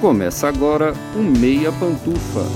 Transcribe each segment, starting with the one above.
Começa agora o Meia Pantufa.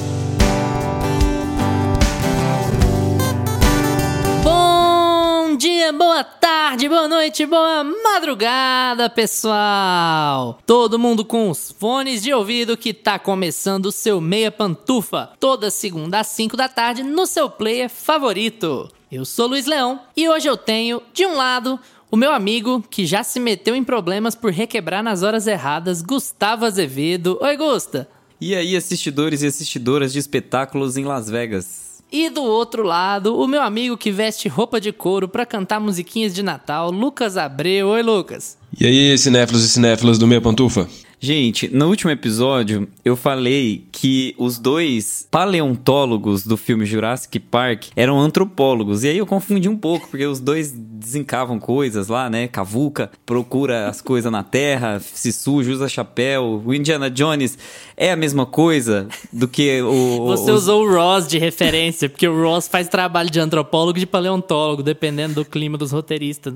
Bom dia, boa tarde, boa noite, boa madrugada, pessoal! Todo mundo com os fones de ouvido que tá começando o seu Meia Pantufa, toda segunda às 5 da tarde no seu player favorito. Eu sou Luiz Leão e hoje eu tenho, de um lado, o meu amigo que já se meteu em problemas por requebrar nas horas erradas, Gustavo Azevedo. Oi, Gusta! E aí, assistidores e assistidoras de espetáculos em Las Vegas? E do outro lado, o meu amigo que veste roupa de couro pra cantar musiquinhas de Natal, Lucas Abreu. Oi, Lucas. E aí, cinéfilos e cinéfilas do Meia Pantufa? Gente, no último episódio eu falei que os dois paleontólogos do filme Jurassic Park eram antropólogos. E aí eu confundi um pouco, porque os dois desencavam coisas lá, né? Cavuca procura as coisas na terra, se suja, usa chapéu. O Indiana Jones é a mesma coisa do que o. Você os... usou o Ross de referência, porque o Ross faz trabalho de antropólogo e de paleontólogo, dependendo do clima dos roteiristas.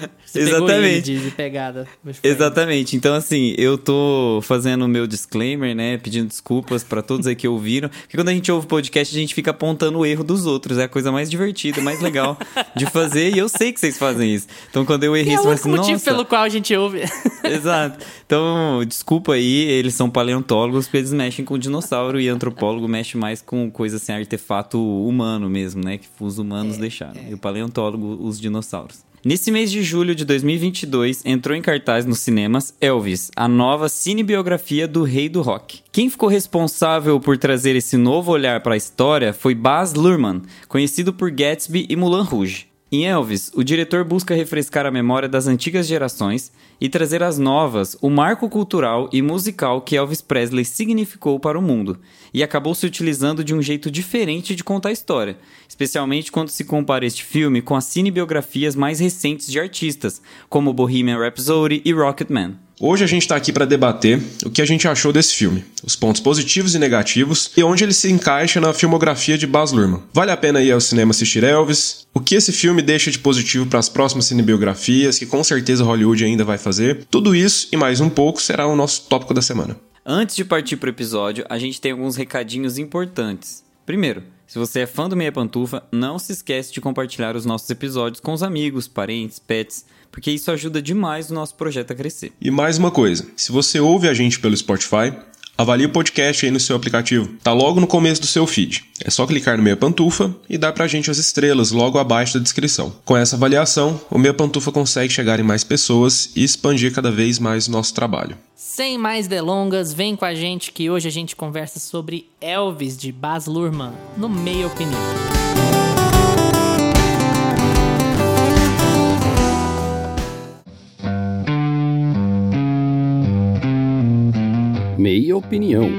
Você Exatamente. De, de pegada. Exatamente. Então, assim, eu tô fazendo o meu disclaimer, né? Pedindo desculpas para todos aí que ouviram. Porque quando a gente ouve podcast, a gente fica apontando o erro dos outros. É a coisa mais divertida, mais legal de fazer. E eu sei que vocês fazem isso. Então, quando eu errei, é você o assim, motivo nossa... pelo qual a gente ouve. Exato. Então, desculpa aí, eles são paleontólogos, porque eles mexem com dinossauro e antropólogo mexe mais com coisa assim, artefato humano mesmo, né? Que os humanos É, deixaram. E o paleontólogo, os dinossauros. Nesse mês de julho de 2022, entrou em cartaz nos cinemas Elvis, a nova cinebiografia do rei do rock. Quem ficou responsável por trazer esse novo olhar para a história foi Baz Luhrmann, conhecido por Gatsby e Moulin Rouge. Em Elvis, o diretor busca refrescar a memória das antigas gerações e trazer às novas o marco cultural e musical que Elvis Presley significou para o mundo, e acabou se utilizando de um jeito diferente de contar a história, especialmente quando se compara este filme com as cinebiografias mais recentes de artistas, como Bohemian Rhapsody e Rocketman. Hoje a gente está aqui para debater o que a gente achou desse filme, os pontos positivos e negativos e onde ele se encaixa na filmografia de Baz Luhrmann. Vale a pena ir ao cinema assistir Elvis? O que esse filme deixa de positivo para as próximas cinebiografias, que com certeza Hollywood ainda vai fazer? Tudo isso e mais um pouco será o nosso tópico da semana. Antes de partir para o episódio, a gente tem alguns recadinhos importantes. Primeiro, se você é fã do Meia Pantufa, não se esquece de compartilhar os nossos episódios com os amigos, parentes, pets, porque isso ajuda demais o nosso projeto a crescer. E mais uma coisa, se você ouve a gente pelo Spotify, avalie o podcast aí no seu aplicativo. Tá logo no começo do seu feed. É só clicar no Meia Pantufa e dar pra gente as estrelas logo abaixo da descrição. Com essa avaliação, o Meia Pantufa consegue chegar em mais pessoas e expandir cada vez mais o nosso trabalho. Sem mais delongas, vem com a gente que hoje a gente conversa sobre Elvis de Baz Luhrmann, no Meia Opinião. Meia Opinião.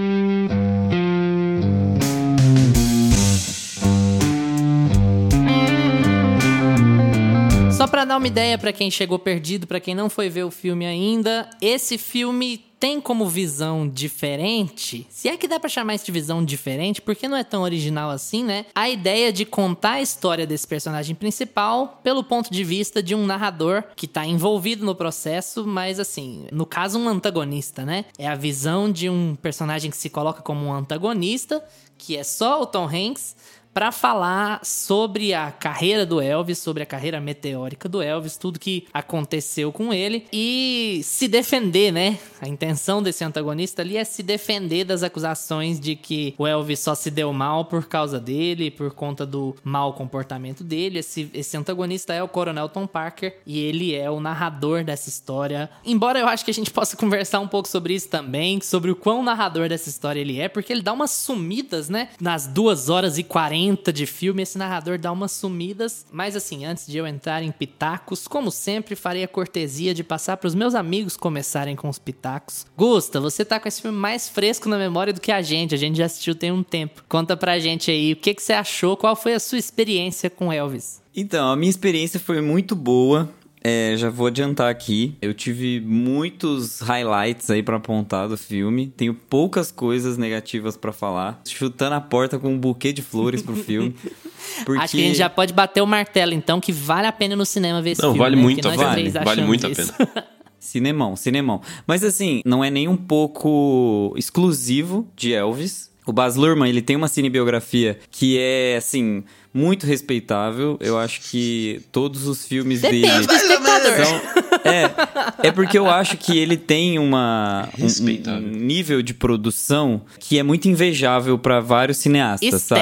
Só pra dar uma ideia pra quem chegou perdido, pra quem não foi ver o filme ainda, esse filme tem como visão diferente, se é que dá pra chamar isso de visão diferente, porque não é tão original assim, né? A ideia de contar a história desse personagem principal pelo ponto de vista de um narrador que tá envolvido no processo, mas assim, no caso um antagonista, né? É a visão de um personagem que se coloca como um antagonista, que é só o Tom Hanks, para falar sobre a carreira do Elvis, sobre a carreira meteórica do Elvis, tudo que aconteceu com ele e se defender, né? A intenção desse antagonista ali é se defender das acusações de que o Elvis só se deu mal por causa dele, por conta do mau comportamento dele. Esse, esse antagonista é o Coronel Tom Parker e ele é o narrador dessa história. Embora eu acho que a gente possa conversar um pouco sobre isso também, sobre o quão narrador dessa história ele é, porque ele dá umas sumidas, né? Nas duas horas e 40 de filme, esse narrador dá umas sumidas. Mas assim, antes de eu entrar em pitacos, como sempre, farei a cortesia de passar para os meus amigos começarem com os pitacos. Gusta, você tá com esse filme mais fresco na memória do que a gente. A gente já assistiu tem um tempo. Conta pra gente aí o que, que você achou, qual foi a sua experiência com Elvis. Então, a minha experiência foi muito boa. É, já vou adiantar aqui. Eu tive muitos highlights aí pra apontar do filme. Tenho poucas coisas negativas pra falar. Chutando a porta com um buquê de flores pro filme. Porque... Acho que a gente já pode bater o martelo, então, que vale a pena no cinema ver esse Não, filme. vale né? muito a Vale achamos muito a isso. pena. Cinemão, cinemão. Mas assim, não é nem um pouco exclusivo de Elvis. O Baz Luhrmann, ele tem uma cinebiografia que é, assim, muito respeitável. Eu acho que todos os filmes Depende dele do espectador. são... É, é porque eu acho que ele tem uma, um- um, nível de produção que é muito invejável pra vários cineastas, sabe?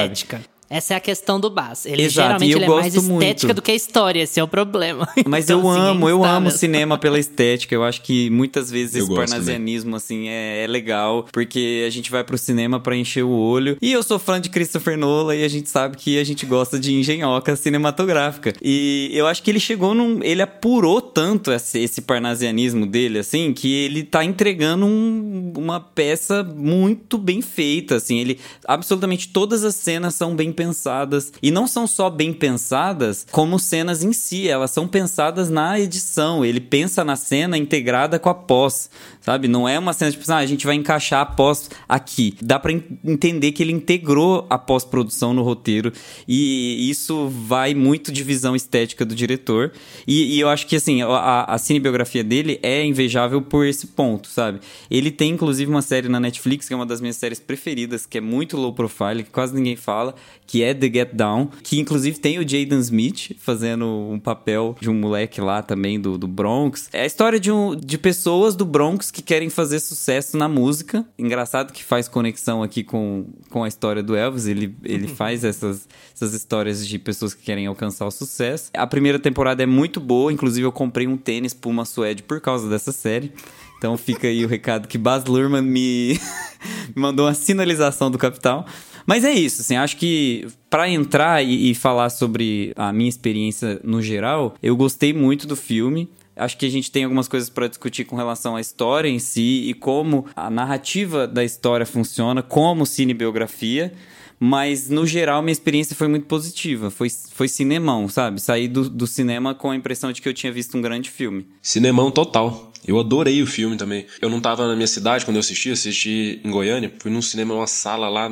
Essa é a questão do Baz. Ele Exato, geralmente ele é mais estética muito. do que história, esse é o problema. Mas Então, eu assim, amo, eu está amo mesmo. cinema pela estética. Eu acho que muitas vezes Eu esse parnasianismo, assim, é, é legal. Porque a gente vai pro cinema pra encher o olho. E eu sou fã de Christopher Nolan e a gente sabe que a gente gosta de engenhoca cinematográfica. E eu acho que ele chegou num... Ele apurou tanto esse, esse parnasianismo dele, assim, que ele tá entregando um- uma peça muito bem feita, assim. Ele... Absolutamente todas as cenas são bem pensadas. E não são só bem pensadas, como cenas em si. Elas são pensadas na edição. Ele pensa na cena integrada com a pós, sabe? Não é uma cena tipo, ah, a gente vai encaixar a pós aqui. Dá en- entender que ele integrou a pós-produção no roteiro. E isso vai muito de visão estética do diretor. E, e eu acho que, assim, a, a cinebiografia dele é invejável por esse ponto, sabe? Ele tem, inclusive, uma série na Netflix, que é uma das minhas séries preferidas, que é muito low profile, que quase ninguém fala, que é The Get Down, que inclusive tem o Jaden Smith fazendo um papel de um moleque lá também do, do Bronx. É a história de, um, de pessoas do Bronx que querem fazer sucesso na música. Engraçado que faz conexão aqui com, com a história do Elvis. Ele, ele faz essas, essas histórias de pessoas que querem alcançar o sucesso. A primeira temporada é muito boa, inclusive eu comprei um tênis Puma Suede por causa dessa série. Então fica aí o recado que Baz Luhrmann me me mandou uma sinalização do capital. Mas é isso, assim, acho que pra entrar e, e falar sobre a minha experiência no geral, eu gostei muito do filme. Acho que a gente tem algumas coisas pra discutir com relação à história em si e como a narrativa da história funciona como cinebiografia. Mas, no geral, minha experiência foi muito positiva. Foi, foi cinemão, sabe? Saí do, do cinema com a impressão de que eu tinha visto um grande filme. Cinemão total. Eu adorei o filme também. Eu não tava na minha cidade quando eu assisti, assisti em Goiânia. Fui num cinema, numa sala lá.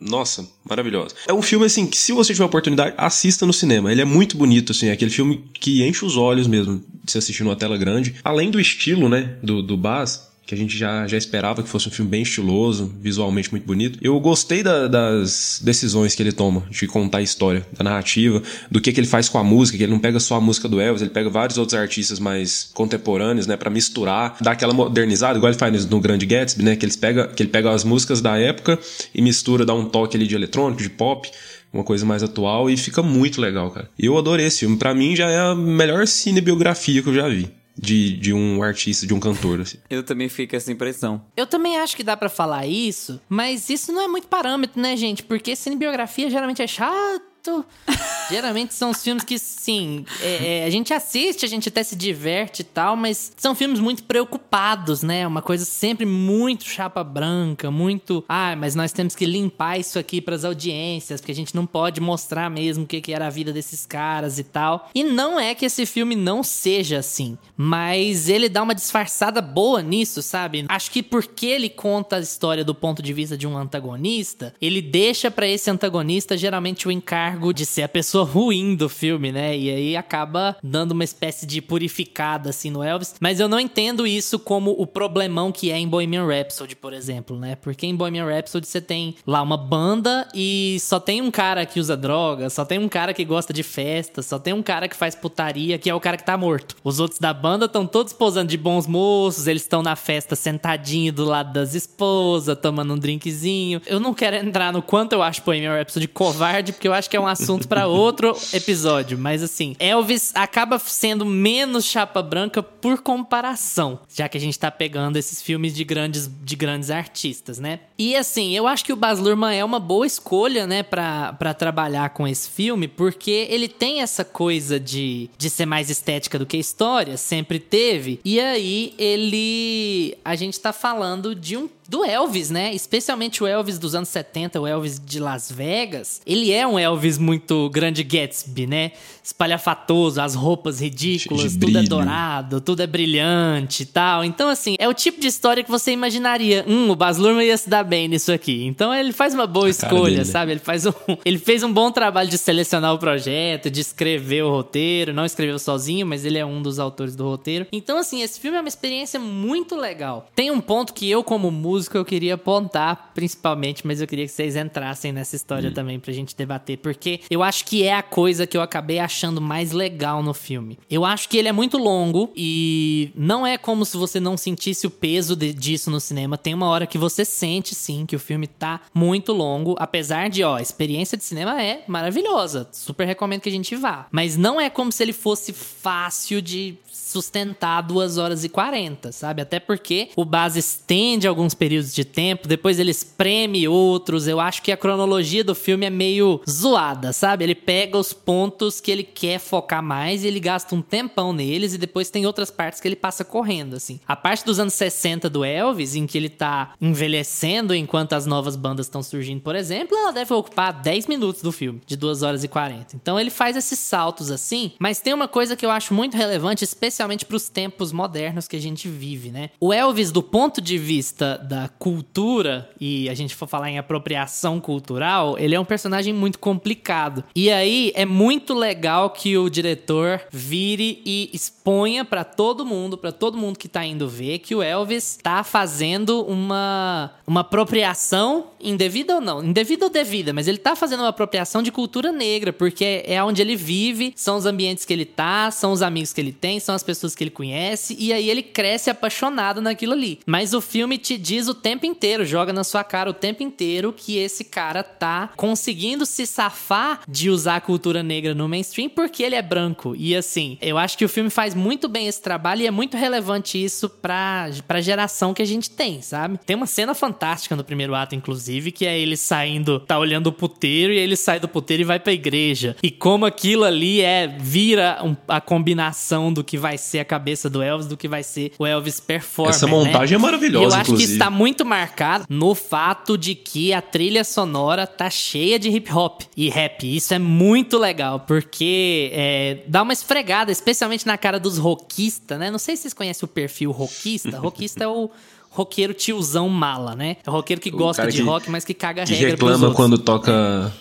Nossa, maravilhosa. É um filme, assim, que se você tiver oportunidade, assista no cinema. Ele é muito bonito, assim. É aquele filme que enche os olhos mesmo de se assistir numa tela grande. Além do estilo, né, do, do Baz, que a gente já, já esperava que fosse um filme bem estiloso, visualmente muito bonito. Eu gostei da- das decisões que ele toma de contar a história, da narrativa, do que, que ele faz com a música, que ele não pega só a música do Elvis, ele pega vários outros artistas mais contemporâneos, né, para misturar, dar aquela modernizada, igual ele faz no Grande Gatsby, né, que, eles pega, que ele pega as músicas da época e mistura, dá um toque ali de eletrônico, de pop, uma coisa mais atual e fica muito legal, cara. Eu adorei esse filme. Pra mim já é a melhor cinebiografia que eu já vi. De, de um artista, de um cantor, assim. Eu também fiquei com essa impressão. Eu também acho que dá pra falar isso, mas isso não é muito parâmetro, né, gente? Porque cinebiografia geralmente é chato. geralmente são os filmes que, sim, é- é, a gente assiste, a gente até se diverte e tal, mas são filmes muito preocupados, né? Uma coisa sempre muito chapa branca, muito. Ah, mas nós temos que limpar isso aqui pras audiências, porque a gente não pode mostrar mesmo o que, que era a vida desses caras e tal. E não é que esse filme não seja assim, mas ele dá uma disfarçada boa nisso, sabe? Acho que porque ele conta a história do ponto de vista de um antagonista, ele deixa pra esse antagonista geralmente o encargo de ser a pessoa ruim do filme, né? E aí acaba dando uma espécie de purificada assim no Elvis. Mas eu não entendo isso como o problemão que é em Bohemian Rhapsody, por exemplo, né? Porque em Bohemian Rhapsody você tem lá uma banda e só tem um cara que usa droga, só tem um cara que gosta de festa, só tem um cara que faz putaria, que é o cara que tá morto. Os outros da banda estão todos posando de bons moços, eles estão na festa sentadinho do lado das esposas, tomando um drinkzinho. Eu não quero entrar no quanto eu acho Bohemian Rhapsody covarde, porque eu acho que é um assunto pra outro episódio, mas assim, Elvis acaba sendo menos chapa branca por comparação, já que a gente tá pegando esses filmes de grandes, de grandes artistas, né? E assim, eu acho que o Baz Luhrmann é uma boa escolha, né, pra, trabalhar com esse filme, porque ele tem essa coisa de, de ser mais estética do que história, sempre teve. E aí, ele. A gente tá falando de um do Elvis, né? Especialmente o Elvis dos anos 70, o Elvis de Las Vegas. Ele é um Elvis muito grande Gatsby, né? Espalhafatoso, as roupas ridículas, De tudo é dourado, tudo é brilhante e tal. Então, assim, é o tipo de história que você imaginaria. Hum, o Baz Luhrmann ia se dar bem nisso aqui. Então ele faz uma boa cara escolha, sabe? Ele faz um, ele fez um bom trabalho de selecionar o projeto, de escrever o roteiro, não escreveu sozinho, mas ele é um dos autores do roteiro. Então assim, esse filme é uma experiência muito legal. Tem um ponto que eu como músico eu queria apontar, principalmente, mas eu queria que vocês entrassem nessa história também pra gente debater, porque eu acho que é a coisa que eu acabei achando mais legal no filme. Eu acho que ele é muito longo e não é como se você não sentisse o peso de- disso no cinema. Tem uma hora que você sente sim que o filme tá muito longo, apesar de, ó, a experiência de cinema é maravilhosa. Super recomendo que a gente vá. Mas não é como se ele fosse fácil de sustentar 2 horas e 40, sabe? Até porque o base estende alguns períodos de tempo, depois ele espreme outros. Eu acho que a cronologia do filme é meio zoada, sabe? Ele pega os pontos que ele quer focar mais e ele gasta um tempão neles e depois tem outras partes que ele passa correndo, assim. A parte dos anos 60 do Elvis, em que ele tá envelhecendo enquanto as novas bandas estão surgindo, por exemplo, ela deve ocupar 10 minutos do filme, de 2 horas e 40. Então ele faz esses saltos assim, mas tem uma coisa que eu acho muito relevante, especialmente pros tempos modernos que a gente vive, né? O Elvis, do ponto de vista da cultura, e a gente for falar em apropriação cultural, ele é um personagem muito complicado. E aí é muito legal que o diretor vire e exponha pra todo mundo, pra todo mundo que tá indo ver, que o Elvis tá fazendo uma, uma apropriação indevida ou não? Indevida ou devida, mas ele tá fazendo uma apropriação de cultura negra, porque é onde ele vive, são os ambientes que ele tá, são os amigos que ele tem, são as pessoas que ele conhece, e aí ele cresce apaixonado naquilo ali. Mas o filme te diz o tempo inteiro, joga na sua cara o tempo inteiro que esse cara tá conseguindo se safar de usar a cultura negra no mainstream porque ele é branco. E assim, eu acho que o filme faz muito bem esse trabalho e é muito relevante isso pra, pra geração que a gente tem, sabe? Tem uma cena fantástica no primeiro ato, inclusive, que é ele saindo, tá olhando o puteiro e ele sai do puteiro e vai pra igreja. E como aquilo ali é, vira um- a combinação do que vai ser a cabeça do Elvis, do que vai ser o Elvis performer. Essa montagem né? é maravilhosa, E eu acho que inclusive. isso tá muito marcado no fato de que a trilha sonora tá cheia de hip hop e rap. Isso é muito legal, porque é, dá uma esfregada, especialmente na cara dos rockistas, né? Não sei se vocês conhecem o perfil rockista. Rockista é o roqueiro tiozão mala, né? É o roqueiro que gosta cara de que- rock, mas que caga Que regra pros reclama quando toca.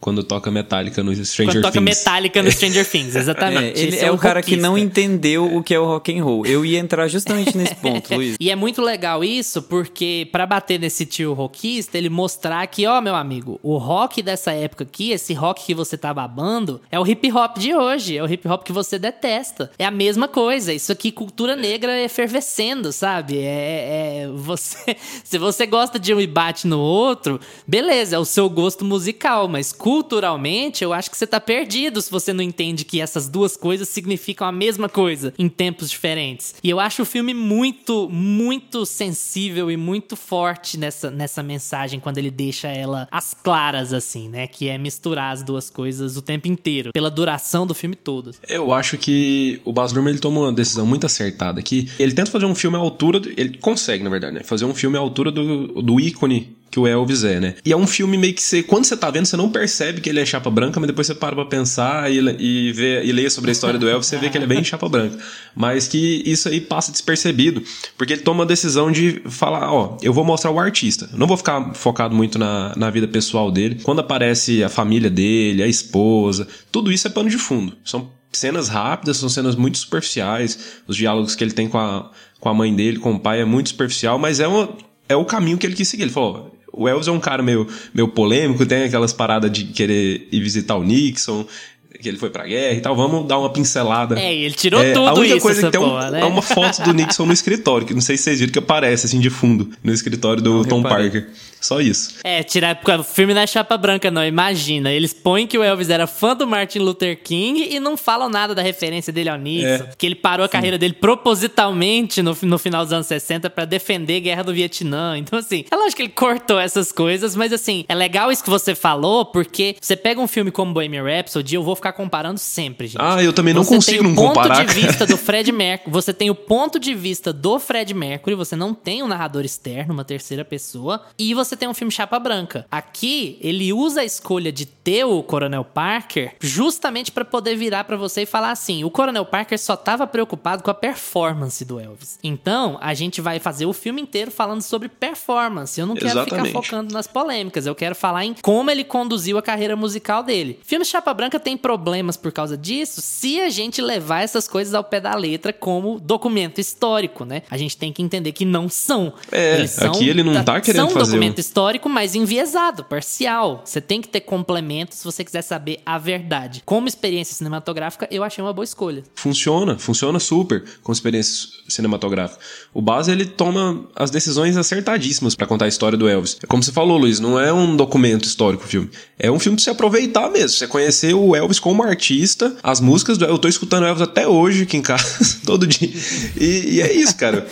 Quando toca Metallica no Stranger Quando toca Things. Metallica no Stranger Things, É, exatamente. ele Esse é, o cara que não entendeu o que é o rock and roll. Eu ia entrar justamente nesse ponto, Luiz. E é muito legal isso, porque pra bater nesse tio rockista, ele mostrar que, ó, meu amigo, o rock dessa época aqui, esse rock que você tá babando, é o hip hop de hoje, é o hip hop que você detesta. É a mesma coisa, isso aqui, cultura negra efervescendo, sabe? É, é você. Se você gosta de um e bate no outro, beleza, é o seu gosto musical, mas culturalmente eu acho que você tá perdido se você não entende que essas duas coisas significam a mesma coisa em tempos diferentes. E eu acho o filme muito, muito sensível e muito forte nessa, nessa mensagem quando ele deixa ela às claras, assim, né? Que é misturar as duas coisas o tempo inteiro, pela duração do filme todo. Eu acho que o Baz Luhrmann ele toma uma decisão muito acertada aqui. Ele tenta fazer um filme à altura, ele consegue, na verdade, né? Fazer um filme à altura do, do ícone que o Elvis é, né? E é um filme meio que você, quando você tá vendo, você não percebe que ele é chapa branca, mas depois você para pra pensar e, e, vê, e lê sobre a história do Elvis, você vê que ele é bem chapa branca. Mas que isso aí passa despercebido, porque ele toma a decisão de falar, ó, eu vou mostrar o artista. Eu não vou ficar focado muito na, na vida pessoal dele. Quando aparece a família dele, a esposa, tudo isso é pano de fundo. São cenas rápidas, são cenas muito superficiais. Os diálogos que ele tem com a, com a mãe dele, com o pai, é muito superficial, mas é, uma, é o caminho que ele quis seguir. Ele falou: ó, o Elvis é um cara meio, meio polêmico, tem aquelas paradas de querer ir visitar o Nixon, que ele foi pra guerra e tal. Vamos dar uma pincelada. É, ele tirou É, tudo A única isso, coisa essa que tem um- porra, né? é uma foto do Nixon no escritório, que não sei se vocês viram que aparece assim de fundo no escritório do Tom reparei. Parker. Só isso. É, tirar. O filme não é chapa branca, não. Imagina. Eles põem que o Elvis era fã do Martin Luther King e não falam nada da referência dele ao Nixon. É. Que ele parou a carreira dele propositalmente no, no final dos anos 60 pra defender a guerra do Vietnã. Então, assim, é lógico que ele cortou essas coisas, mas assim, é legal isso que você falou, porque você pega um filme como Bohemian Rhapsody, eu vou ficar comparando sempre, gente. Ah, eu também não Você consigo tem o não ponto comparar, de vista do Fred Mercury. Você tem o ponto de vista do Fred Mercury. Você não tem um narrador externo, uma terceira pessoa. E você você tem um filme chapa branca. Aqui, ele usa a escolha de ter o Coronel Parker justamente para poder virar para você e falar assim: o Coronel Parker só tava preocupado com a performance do Elvis. Então, a gente vai fazer o filme inteiro falando sobre performance. Eu não quero Exatamente. ficar focando nas polêmicas, eu quero falar em como ele conduziu a carreira musical dele. Filme Chapa Branca tem problemas por causa disso se a gente levar essas coisas ao pé da letra como documento histórico, né? A gente tem que entender que não são. É, aqui ele não tá querendo são fazer histórico, mas enviesado, parcial. Você tem que ter complemento se você quiser saber a verdade. Como experiência cinematográfica, eu achei uma boa escolha. Funciona, funciona super com experiência cinematográfica. O Baz, ele toma as decisões acertadíssimas pra contar a história do Elvis. É como você falou, Luiz, não é um documento histórico o filme. É um filme pra você aproveitar mesmo. Você conhecer o Elvis como artista, as músicas do Eu tô escutando Elvis até hoje aqui em casa, todo dia. E, e é isso, cara.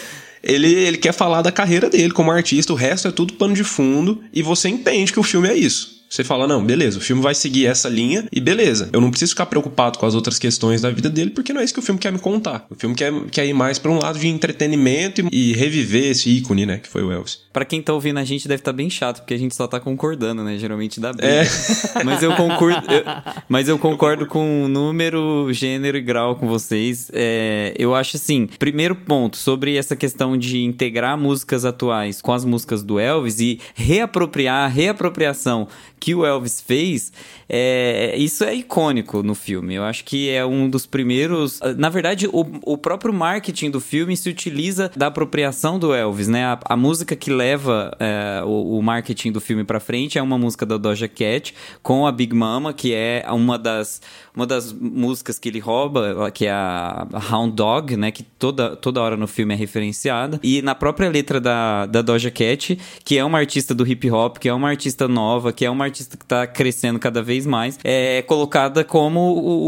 Ele, ele quer falar da carreira dele como artista, o resto é tudo pano de fundo, e você entende que o filme é isso. Você fala, não, beleza, o filme vai seguir essa linha e beleza. Eu não preciso ficar preocupado com as outras questões da vida dele, porque não é isso que o filme quer me contar. O filme quer, quer ir mais pra um lado de entretenimento e, e reviver esse ícone, né, que foi o Elvis. Pra quem tá ouvindo a gente deve estar bem chato, porque a gente só tá concordando, né? Geralmente dá briga. É. Mas eu concordo, eu- mas eu concordo com número, gênero e grau com vocês. É, eu acho assim, primeiro ponto sobre essa questão de integrar músicas atuais com as músicas do Elvis e reapropriar, a reapropriação que o Elvis fez, é, isso é icônico no filme. Eu acho que é um dos primeiros. Na verdade, o, o próprio marketing do filme se utiliza da apropriação do Elvis, né? A, a música que leva é, o, o marketing do filme pra frente é uma música da Doja Cat com a Big Mama, que é uma das, uma das músicas que ele rouba, que é a Hound Dog, né? Que toda, toda hora no filme é referenciada. E na própria letra da, da Doja Cat, que é uma artista do hip hop, que é uma artista nova, que é uma artista que tá crescendo cada vez mais, é colocada como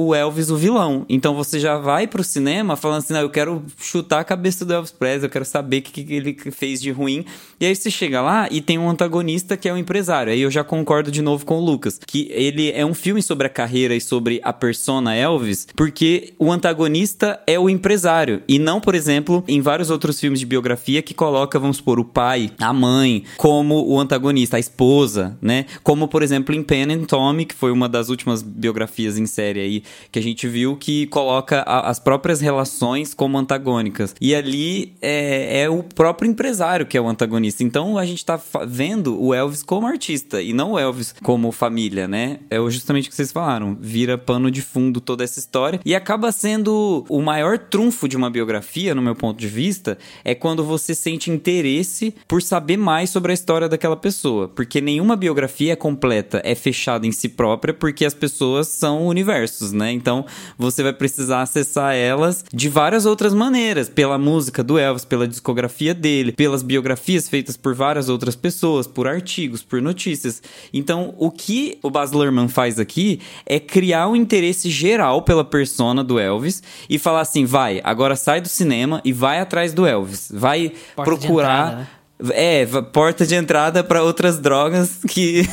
o- Elvis o vilão. Então você já vai pro cinema falando assim, não, eu quero chutar a cabeça do Elvis Presley, eu quero saber o que, que ele fez de ruim. E aí você chega lá e tem um antagonista que é o empresário. Aí eu já concordo de novo com o Lucas, que ele é um filme sobre a carreira e sobre a persona Elvis, porque o antagonista é o empresário. E não, por exemplo, em vários outros filmes de biografia que coloca, vamos supor, o pai, a mãe, como o antagonista, a esposa, né? Como, por exemplo, em Pen and Tommy, que foi uma das últimas biografias em série aí que a gente viu, que coloca a- as próprias relações como antagônicas. E ali é, é o próprio empresário que é o antagonista. Então a gente tá vendo o Elvis como artista e não o Elvis como família, né? É justamente o que vocês falaram. Vira pano de fundo toda essa história e acaba sendo o maior trunfo de uma biografia, no meu ponto de vista, é quando você sente interesse por saber mais sobre a história daquela pessoa. Porque nenhuma biografia é completa, é fechada em si própria, porque as pessoas são universos, né? Então você vai precisar acessar elas de várias outras maneiras, pela música do Elvis, pela discografia dele, pelas biografias feitas por várias outras pessoas, por artigos, por notícias. Então, o que o Baz Luhrmann faz aqui é criar um interesse geral pela persona do Elvis e falar assim, vai, agora sai do cinema e vai atrás do Elvis, vai Porta procurar né? É, porta de entrada pra outras drogas que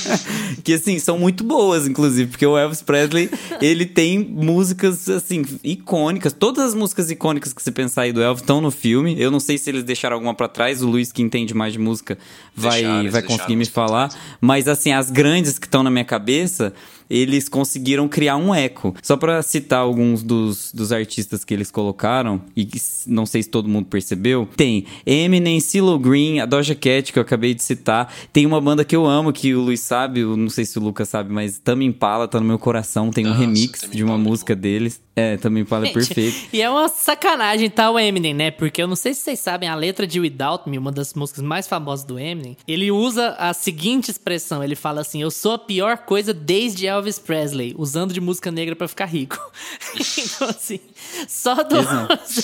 que assim são muito boas, inclusive, porque o Elvis Presley, ele tem músicas assim icônicas, todas as músicas icônicas que você pensar aí do Elvis estão no filme. Eu não sei se eles deixaram alguma pra trás, o Luiz que entende mais de música vai Deixaram, vai conseguir me falar, mas assim, as grandes que estão na minha cabeça, eles conseguiram criar um eco. Só pra citar alguns dos, dos artistas que eles colocaram, e que não sei se todo mundo percebeu, tem Eminem, CeeLo Green, a Doja Cat, que eu acabei de citar. Tem uma banda que eu amo, que o Luiz sabe, eu não sei se o Lucas sabe, mas Tame Impala tá no meu coração. Tem um Nossa, remix de uma é música deles. É, Tame Impala é Gente, perfeito. E é uma sacanagem, tá, o Eminem, né? Porque eu não sei se vocês sabem, a letra de Without Me, uma das músicas mais famosas do Eminem, ele usa a seguinte expressão: ele fala assim, eu sou a pior coisa desde Elvis Presley, usando de música negra pra ficar rico. então, assim, só do.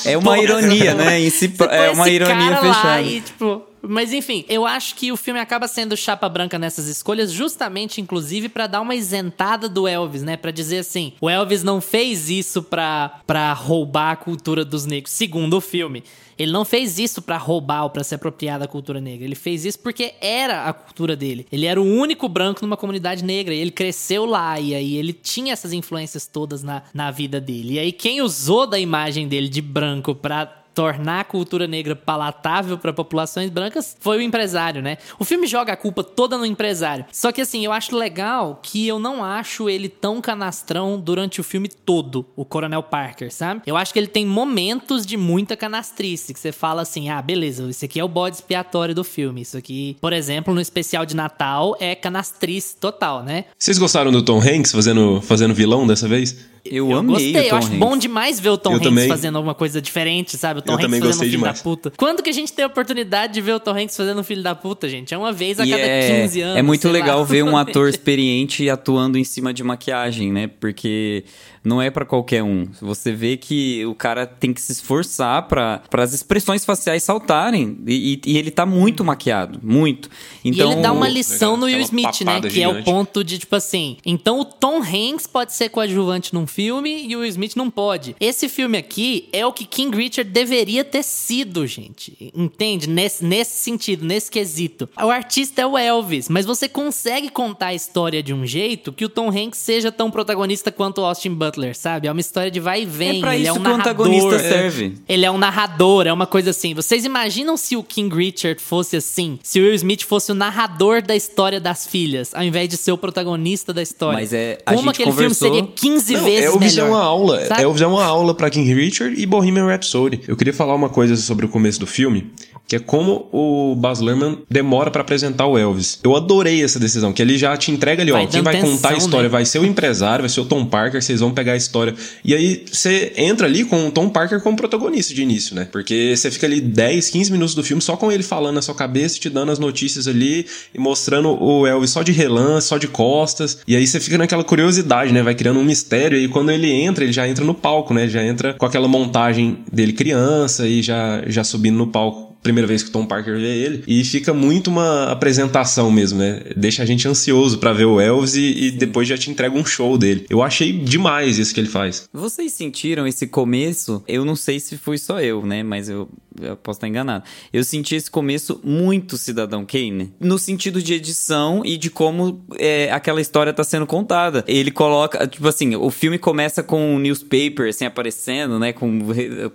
É uma ironia, né? Em si, é uma ironia fechada. e, tipo, mas enfim, eu acho que o filme acaba sendo chapa branca nessas escolhas, justamente, inclusive, pra dar uma isentada do Elvis, né? Pra dizer assim, o Elvis não fez isso pra, pra roubar a cultura dos negros, segundo o filme. Ele não fez isso pra roubar ou pra se apropriar da cultura negra. Ele fez isso porque era a cultura dele. Ele era o único branco numa comunidade negra. E ele cresceu lá. E aí ele tinha essas influências todas na, na vida dele. E aí quem usou da imagem dele de branco pra tornar a cultura negra palatável para populações brancas foi o empresário, né? O filme joga a culpa toda no empresário. Só que assim, eu acho legal que eu não acho ele tão canastrão durante o filme todo, o Coronel Parker, sabe? Eu acho que ele tem momentos de muita canastrice, que você fala assim: "Ah, beleza, esse aqui é o bode expiatório do filme. Isso aqui, por exemplo, no especial de Natal é canastrice total, né? Vocês gostaram do Tom Hanks fazendo, fazendo vilão dessa vez? Eu, Eu amei gostei, o Tom eu acho Hanks. bom demais ver o Tom Eu Hanks também. fazendo alguma coisa diferente, sabe? O Tom Eu Hanks fazendo um filho demais. da puta. Quando que a gente tem a oportunidade de ver o Tom Hanks fazendo um filho da puta, gente? É uma vez a E cada é, 15 anos. é muito sei lá. legal ver um ator experiente atuando em cima de maquiagem, né? Porque não é pra qualquer um. Você vê que o cara tem que se esforçar pra para as expressões faciais saltarem. E, e- e ele tá muito maquiado, muito. Então, e ele dá uma lição legal, no Will aquela Smith, né? papada Que é o gigante. ponto de, tipo assim. Então o Tom Hanks pode ser coadjuvante num filme e o Will Smith não pode. Esse filme aqui é o que King Richard deveria ter sido, gente. Entende? Nesse, nesse sentido, nesse quesito. O artista é o Elvis, mas você consegue contar a história de um jeito que o Tom Hanks seja tão protagonista quanto o Austin Butler, sabe? É uma história de vai e vem. É pra ele é isso um que o narrador. antagonista serve. Ele é um narrador, é uma coisa assim. Vocês imaginam se o King Richard fosse assim? Se o Will Smith fosse o narrador da história das filhas, ao invés de ser o protagonista da história? Mas é, a Como gente aquele conversou- filme seria 15 Não, vezes Elvis melhor? é uma aula. sabe? Elvis é uma aula pra King Richard e Bohemian Rhapsody. Eu queria falar uma coisa sobre o começo do filme, que é como o Baz Luhrmann demora pra apresentar o Elvis. Eu adorei essa decisão, que ele já te entrega ali, ó, Vai quem dando vai contar a história né? vai ser o empresário, vai ser o Tom Parker, vocês vão pegar a história. E aí você entra ali com o Tom Parker como protagonista de início, né? Porque você fica ali 10, 15 minutos do filme só com ele falando na sua cabeça, te dando as notícias ali e mostrando o Elvis só de relance, só de costas. E aí você fica naquela curiosidade, né? Vai criando um mistério e quando ele entra, ele já entra no palco, né? Já entra com aquela montagem dele criança e já, já subindo no palco primeira vez que o Tom Parker vê ele. E fica muito uma apresentação mesmo, né? Deixa a gente ansioso pra ver o Elvis e, e depois já te entrega um show dele. Eu achei demais isso que ele faz. Vocês sentiram esse começo? Eu não sei se fui só eu, né? Mas eu, eu posso estar enganado. Eu senti esse começo muito Cidadão Kane. No sentido de edição e de como é, aquela história tá sendo contada. Ele coloca, tipo assim, o filme começa com um newspaper, assim, aparecendo, né? Com,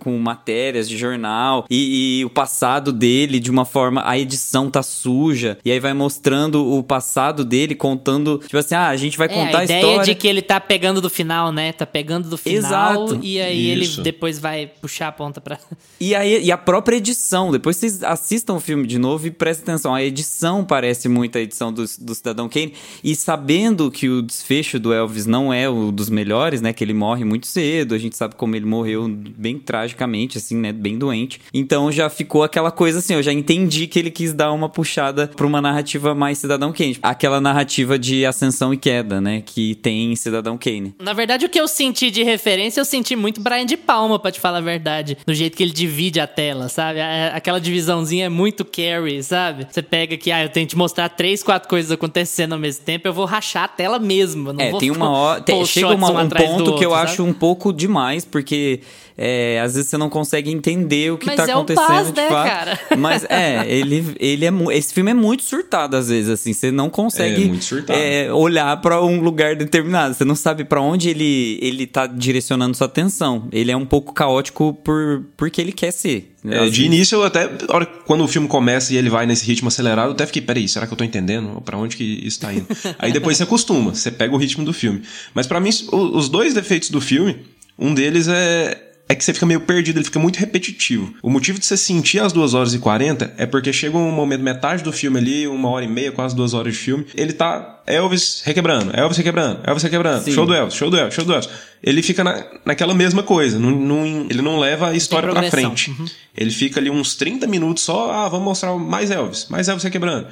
com matérias de jornal. E, e o passado dele de uma forma... A edição tá suja. E aí vai mostrando o passado dele, contando... Tipo assim, ah, a gente vai É, contar a a ideia história... de que ele tá pegando do final, né? Tá pegando do final Exato. e aí Isso. ele depois vai puxar a ponta pra... E, aí, e a própria edição, depois vocês assistam o filme de novo e prestem atenção. A edição parece muito a edição do, do Cidadão Kane. E sabendo que o desfecho do Elvis não é o dos melhores, né? Que ele morre muito cedo. A gente sabe como ele morreu bem tragicamente, assim, né? Bem doente. Então já ficou aquela coisa assim, eu já entendi que ele quis dar uma puxada pra uma narrativa mais Cidadão Kane. Aquela narrativa de ascensão e queda, né? Que tem em Cidadão Kane. Na verdade, o que eu senti de referência, eu senti muito Brian de Palma, pra te falar a verdade. Do jeito que ele divide a tela, sabe? Aquela divisãozinha é muito carry, sabe? Você pega que, ah, eu tenho que te mostrar três, quatro coisas acontecendo ao mesmo tempo, eu vou rachar a tela mesmo. Não É, vou tem uma hora. tem- chega uma- um do ponto que eu outro, acho sabe? um pouco demais, porque é, às vezes você não consegue entender o que Mas tá é acontecendo de né, fato. cara? Mas é, ele, ele é. Esse filme é muito surtado, às vezes, assim. Você não consegue É, é, olhar pra um lugar determinado. Você não sabe pra onde ele, ele tá direcionando sua atenção. Ele é um pouco caótico por, porque ele quer ser. né? É, de início, eu até. hora- quando o filme começa e ele vai nesse ritmo acelerado, eu até fiquei, peraí, será que eu tô entendendo? Pra onde que isso tá indo? Aí depois você acostuma, você pega o ritmo do filme. Mas pra mim, os dois defeitos do filme, um deles é. É que você fica meio perdido, ele fica muito repetitivo. O motivo de você sentir as 2 horas e 40 é porque chega um momento, metade do filme ali, uma hora e meia, quase duas horas de filme, ele tá Elvis requebrando, Elvis requebrando, Elvis requebrando, Sim. show do Elvis, show do Elvis, show do Elvis. Ele fica na, naquela mesma coisa, não, não- ele não leva a história pra frente. Ele fica ali uns 30 minutos só, ah, vamos mostrar mais Elvis, mais Elvis requebrando.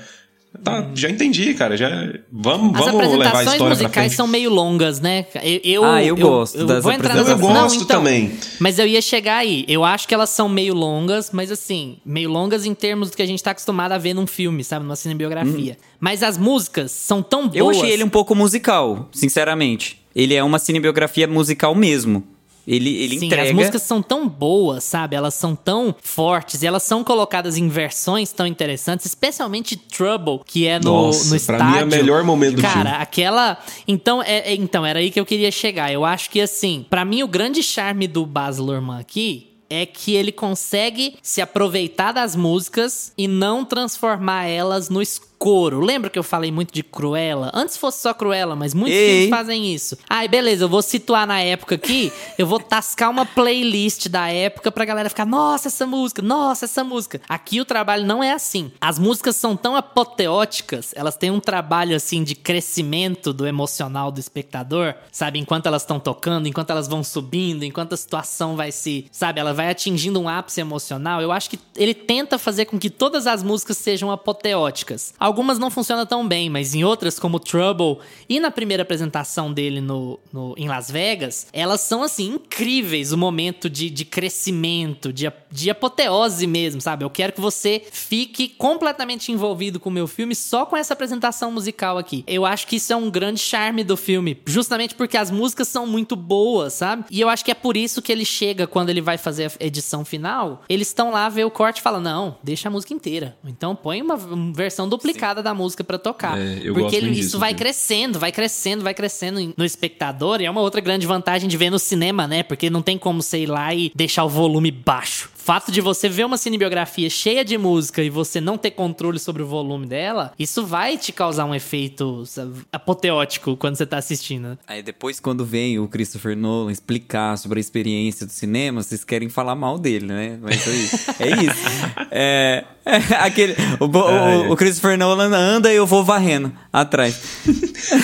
Tá, já entendi, cara, já vamos, As vamos levar a apresentações história pra musicais frente. são meio longas, né? Eu, eu, Ah, eu gosto das vou entrar nessa- Eu gosto também. Mas eu ia chegar aí. Eu acho que elas são meio longas, mas assim, meio longas em termos do que a gente tá acostumado a ver num filme, sabe? Numa cinebiografia. Mas as músicas são tão boas. Eu achei ele um pouco musical, sinceramente. Ele é uma cinebiografia musical mesmo. Ele, ele Sim, entrega. as músicas são tão boas, sabe? Elas são tão fortes, e elas são colocadas em versões tão interessantes, especialmente Trouble, que é no, Nossa, no pra estádio. mim é o melhor momento do Cara, aquela. Então, é, é- então, era aí que eu queria chegar. Eu acho que, assim, pra mim, o grande charme do Baz Luhrmann aqui é que ele consegue se aproveitar das músicas e não transformar elas no coro. Lembra que eu falei muito de Cruella? Antes fosse só Cruella, mas muitos Ei. filmes fazem isso. Ai, beleza, eu vou situar na época aqui, eu vou tascar uma playlist da época pra galera ficar, nossa, essa música, nossa, essa música. Aqui o trabalho não é assim. As músicas são tão apoteóticas, elas têm um trabalho assim de crescimento do emocional do espectador, sabe? Enquanto elas estão tocando, enquanto elas vão subindo, enquanto a situação vai se, sabe, ela vai atingindo um ápice emocional. Eu acho que ele tenta fazer com que todas as músicas sejam apoteóticas. Algumas não funcionam tão bem, mas em outras, como Trouble e na primeira apresentação dele no, no em Las Vegas, elas são assim incríveis. O momento de, de crescimento, de, de apoteose mesmo, sabe? Eu quero que você fique completamente envolvido com o meu filme só com essa apresentação musical aqui. Eu acho que isso é um grande charme do filme, justamente porque as músicas são muito boas, sabe? E eu acho que é por isso que ele chega quando ele vai fazer a edição final. Eles estão lá, vê o corte e fala: Não, deixa a música inteira. Então põe uma versão duplicada da música para tocar. É, eu porque gosto ele- isso disso, vai crescendo, vai crescendo, vai crescendo no espectador. E é uma outra grande vantagem de ver no cinema, né? Porque não tem como você ir lá e deixar o volume baixo. O fato de você ver uma cinebiografia cheia de música e você não ter controle sobre o volume dela, isso vai te causar um efeito sabe, apoteótico quando você tá assistindo. Aí depois, quando vem o Christopher Nolan explicar sobre a experiência do cinema, vocês querem falar mal dele, né? Mas aí, é isso. É, é aquele, o, o- o Christopher Nolan anda e eu vou varrendo atrás.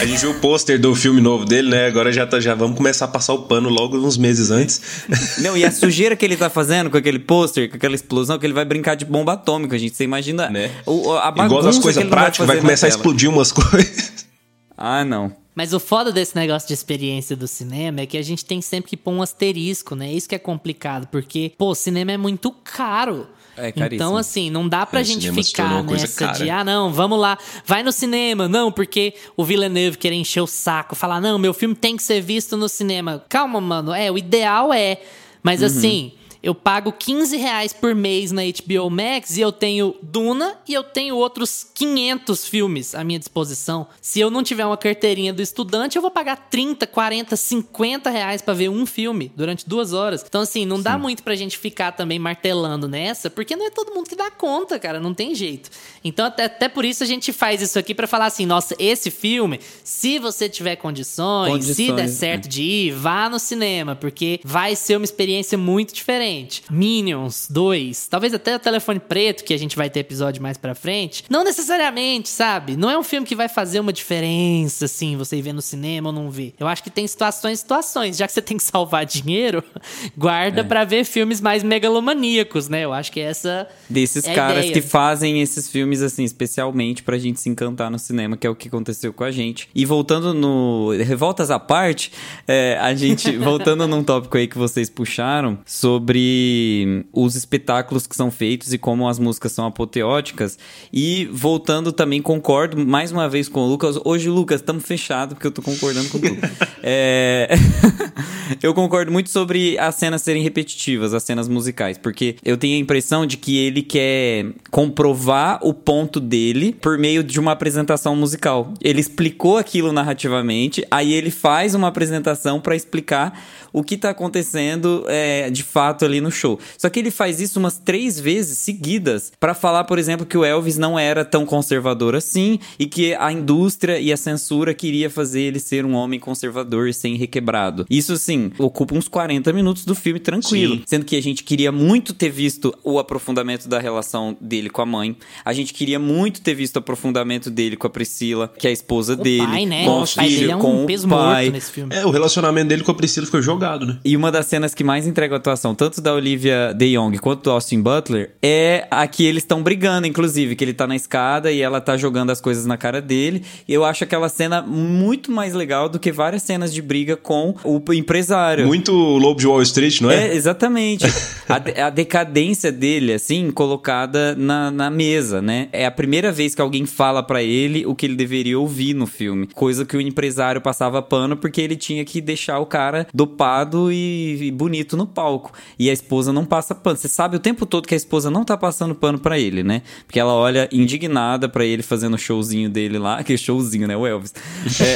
A gente viu o pôster do filme novo dele, né? Agora já, tá, já vamos começar a passar o pano logo uns meses antes. Não, e a sujeira que ele tá fazendo com aquele pôster, com aquela explosão, que ele vai brincar de bomba atômica, gente. Você imagina Né? o, a bagunça Igual das que coisas práticas, vai fazer começar a explodir umas coisas. Ah, não. Mas o foda desse negócio de experiência do cinema é que a gente tem sempre que pôr um asterisco, né? Isso que é complicado, porque, pô, o cinema é muito caro. É caríssimo. Então, assim, não dá pra É, gente ficar nessa cara. de, ah, não, vamos lá, vai no cinema. Não, porque o Villeneuve querer encher o saco, falar, não, meu filme tem que ser visto no cinema. Calma, mano, é, o ideal é. Mas Uhum. assim, eu pago 15 reais por mês na HBO Max e eu tenho Duna e eu tenho outros 500 filmes à minha disposição. Se eu não tiver uma carteirinha do estudante, eu vou pagar 30, 40, 50 reais pra ver um filme durante duas horas. Então, assim, não dá muito pra gente ficar também martelando nessa, porque não é todo mundo que dá conta, cara, não tem jeito. Então, até, até por isso a gente faz isso aqui pra falar assim: nossa, esse filme, se você tiver condições, se der Condições, certo de ir, vá no cinema, porque vai ser uma experiência muito diferente. Minions 2, talvez até o Telefone Preto, que a gente vai ter episódio mais pra frente. Não necessariamente, sabe? Não é um filme que vai fazer uma diferença, assim, você ir ver no cinema ou não ver. Eu acho que tem situações e situações. Já que você tem que salvar dinheiro, guarda É. pra ver filmes mais megalomaníacos, né? Eu acho que essa. Desses é caras ideia. que fazem esses filmes, assim, especialmente pra gente se encantar no cinema, que é o que aconteceu com a gente. E voltando no. Revoltas à parte, é, a gente. voltando num tópico aí que vocês puxaram sobre os espetáculos que são feitos e como as músicas são apoteóticas. E voltando também, concordo mais uma vez com o Lucas. Hoje, Lucas, estamos fechados porque eu tô concordando com tudo. É, eu concordo muito sobre as cenas serem repetitivas, as cenas musicais, porque eu tenho a impressão de que ele quer comprovar o ponto dele por meio de uma apresentação musical. Ele explicou aquilo narrativamente, aí ele faz uma apresentação pra explicar o que tá acontecendo é, de fato ali no show. Só que ele faz isso umas três vezes seguidas pra falar, por exemplo, que o Elvis não era tão conservador assim e que a indústria e a censura queria fazer ele ser um homem conservador e sem requebrado. Isso, assim, ocupa uns 40 minutos do filme tranquilo. Sim. Sendo que a gente queria muito ter visto o aprofundamento da relação dele com a mãe. A gente queria muito ter visto o aprofundamento dele com a Priscila, que é a esposa O dele. pai, né? Com o o pai filho, é com um o peso pai. morto nesse filme. É, o relacionamento dele com a Priscila ficou jogado, né? E uma das cenas que mais entrega a atuação, tanto da Olivia De Jong quanto do Austin Butler, é a que eles estão brigando, inclusive, que ele tá na escada e ela tá jogando as coisas na cara dele. E eu acho aquela cena muito mais legal do que várias cenas de briga com o empresário. Muito Lobo de Wall Street, não é? É, exatamente. a, a decadência dele, assim, colocada na, na mesa, né? É a primeira vez que alguém fala pra ele o que ele deveria ouvir no filme. Coisa que o empresário passava pano porque ele tinha que deixar o cara dopado e, e bonito no palco. E a esposa não passa pano. Você sabe o tempo todo que a esposa não tá passando pano pra ele, né? Porque ela olha indignada pra ele fazendo o showzinho dele lá. Que showzinho, né? O Elvis. É.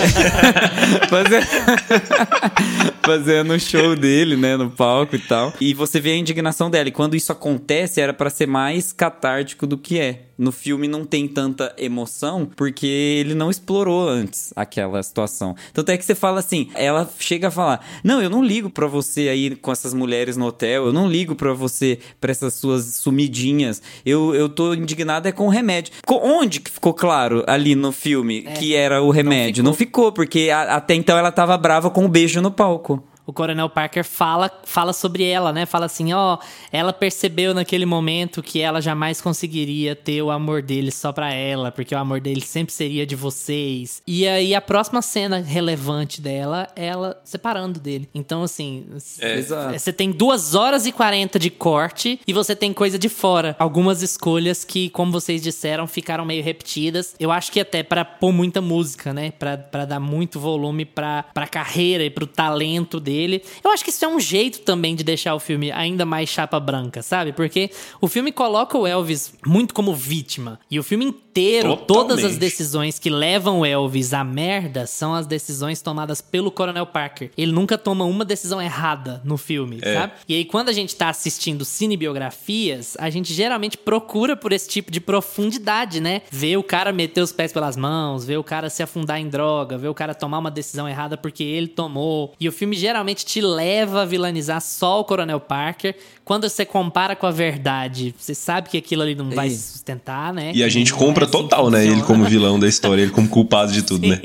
fazendo o show dele, né, no palco e tal. E você vê a indignação dela. E quando isso acontece, era para ser mais catártico do que é. No filme não tem tanta emoção porque ele não explorou antes aquela situação. Tanto é que você fala assim, ela chega a falar: "Não, eu não ligo para você aí com essas mulheres no hotel, eu não ligo para você para essas suas sumidinhas. Eu, eu tô indignada é com o remédio". Onde que ficou claro ali no filme é, que era o remédio? Não ficou, não ficou porque a, até então ela tava brava com o um beijo no palco o Coronel Parker fala, fala sobre ela, né? Fala assim, ó, oh, ela percebeu naquele momento que ela jamais conseguiria ter o amor dele só pra ela, porque o amor dele sempre seria de vocês. E aí a próxima cena relevante dela é ela separando dele. Então, assim, é, você tem duas horas e 40 de corte e você tem coisa de fora. Algumas escolhas que, como vocês disseram, ficaram meio repetidas. Eu acho que até para pôr muita música, né? Pra, pra dar muito volume pra, pra carreira e pro talento dele dele. Eu acho que isso é um jeito também de deixar o filme ainda mais chapa branca, sabe? Porque o filme coloca o Elvis muito como vítima. E o filme inteiro, Totalmente. todas as decisões que levam o Elvis à merda são as decisões tomadas pelo Coronel Parker. Ele nunca toma uma decisão errada no filme, é. sabe? E aí, quando a gente tá assistindo cinebiografias, a gente geralmente procura por esse tipo de profundidade, né? Ver o cara meter os pés pelas mãos, ver o cara se afundar em droga, ver o cara tomar uma decisão errada porque ele tomou. E o filme geralmente te leva a vilanizar só o Coronel Parker. Quando você compara com a verdade, você sabe que aquilo ali não vai se sustentar, né? E a gente compra total, né? Ele como vilão da história, ele como culpado de tudo, né?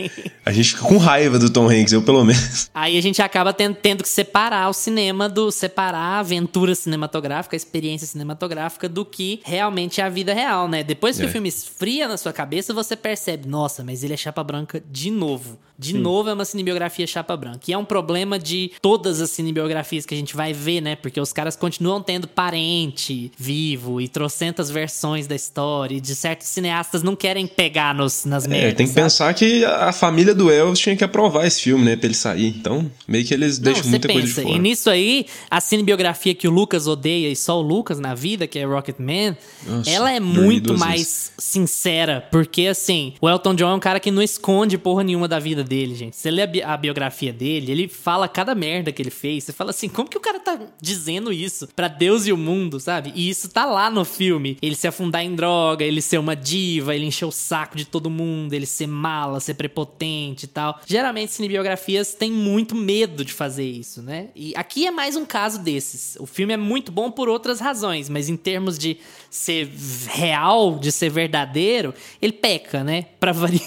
A gente fica com raiva do Tom Hanks, eu pelo menos. Aí a gente acaba tendo, tendo que separar o cinema do. separar a aventura cinematográfica, a experiência cinematográfica do que realmente é a vida real, né? Depois que é. o filme esfria na sua cabeça, você percebe, nossa, mas ele é chapa branca de novo. De Sim. novo é uma cinebiografia chapa branca. E é um problema de todas as cinebiografias que a gente vai ver, né? Porque os caras continuam tendo parente vivo e trocentas versões da história. E de certos cineastas não querem pegar nos, nas merdas. É, tem que sabe? pensar que a família do Elvis tinha que aprovar esse filme, né? Pra ele sair. Então, meio que eles deixam não, muita pensa, coisa de fora. E nisso aí, a cinebiografia que o Lucas odeia e só o Lucas na vida, que é Rocketman, ela é muito mais vezes. sincera. Porque, assim, o Elton John é um cara que não esconde porra nenhuma da vida dele, gente. Você lê a, bi a biografia dele, ele fala cada merda que ele fez. Você fala assim, como que o cara tá dizendo isso para Deus e o mundo, sabe? E isso tá lá no filme. Ele se afundar em droga, ele ser uma diva, ele encher o saco de todo mundo, ele ser mala, ser prepotente e tal. Geralmente, cinebiografias têm muito medo de fazer isso, né? E aqui é mais um caso desses. O filme é muito bom por outras razões, mas em termos de ser real, de ser verdadeiro, ele peca, né? Pra variar.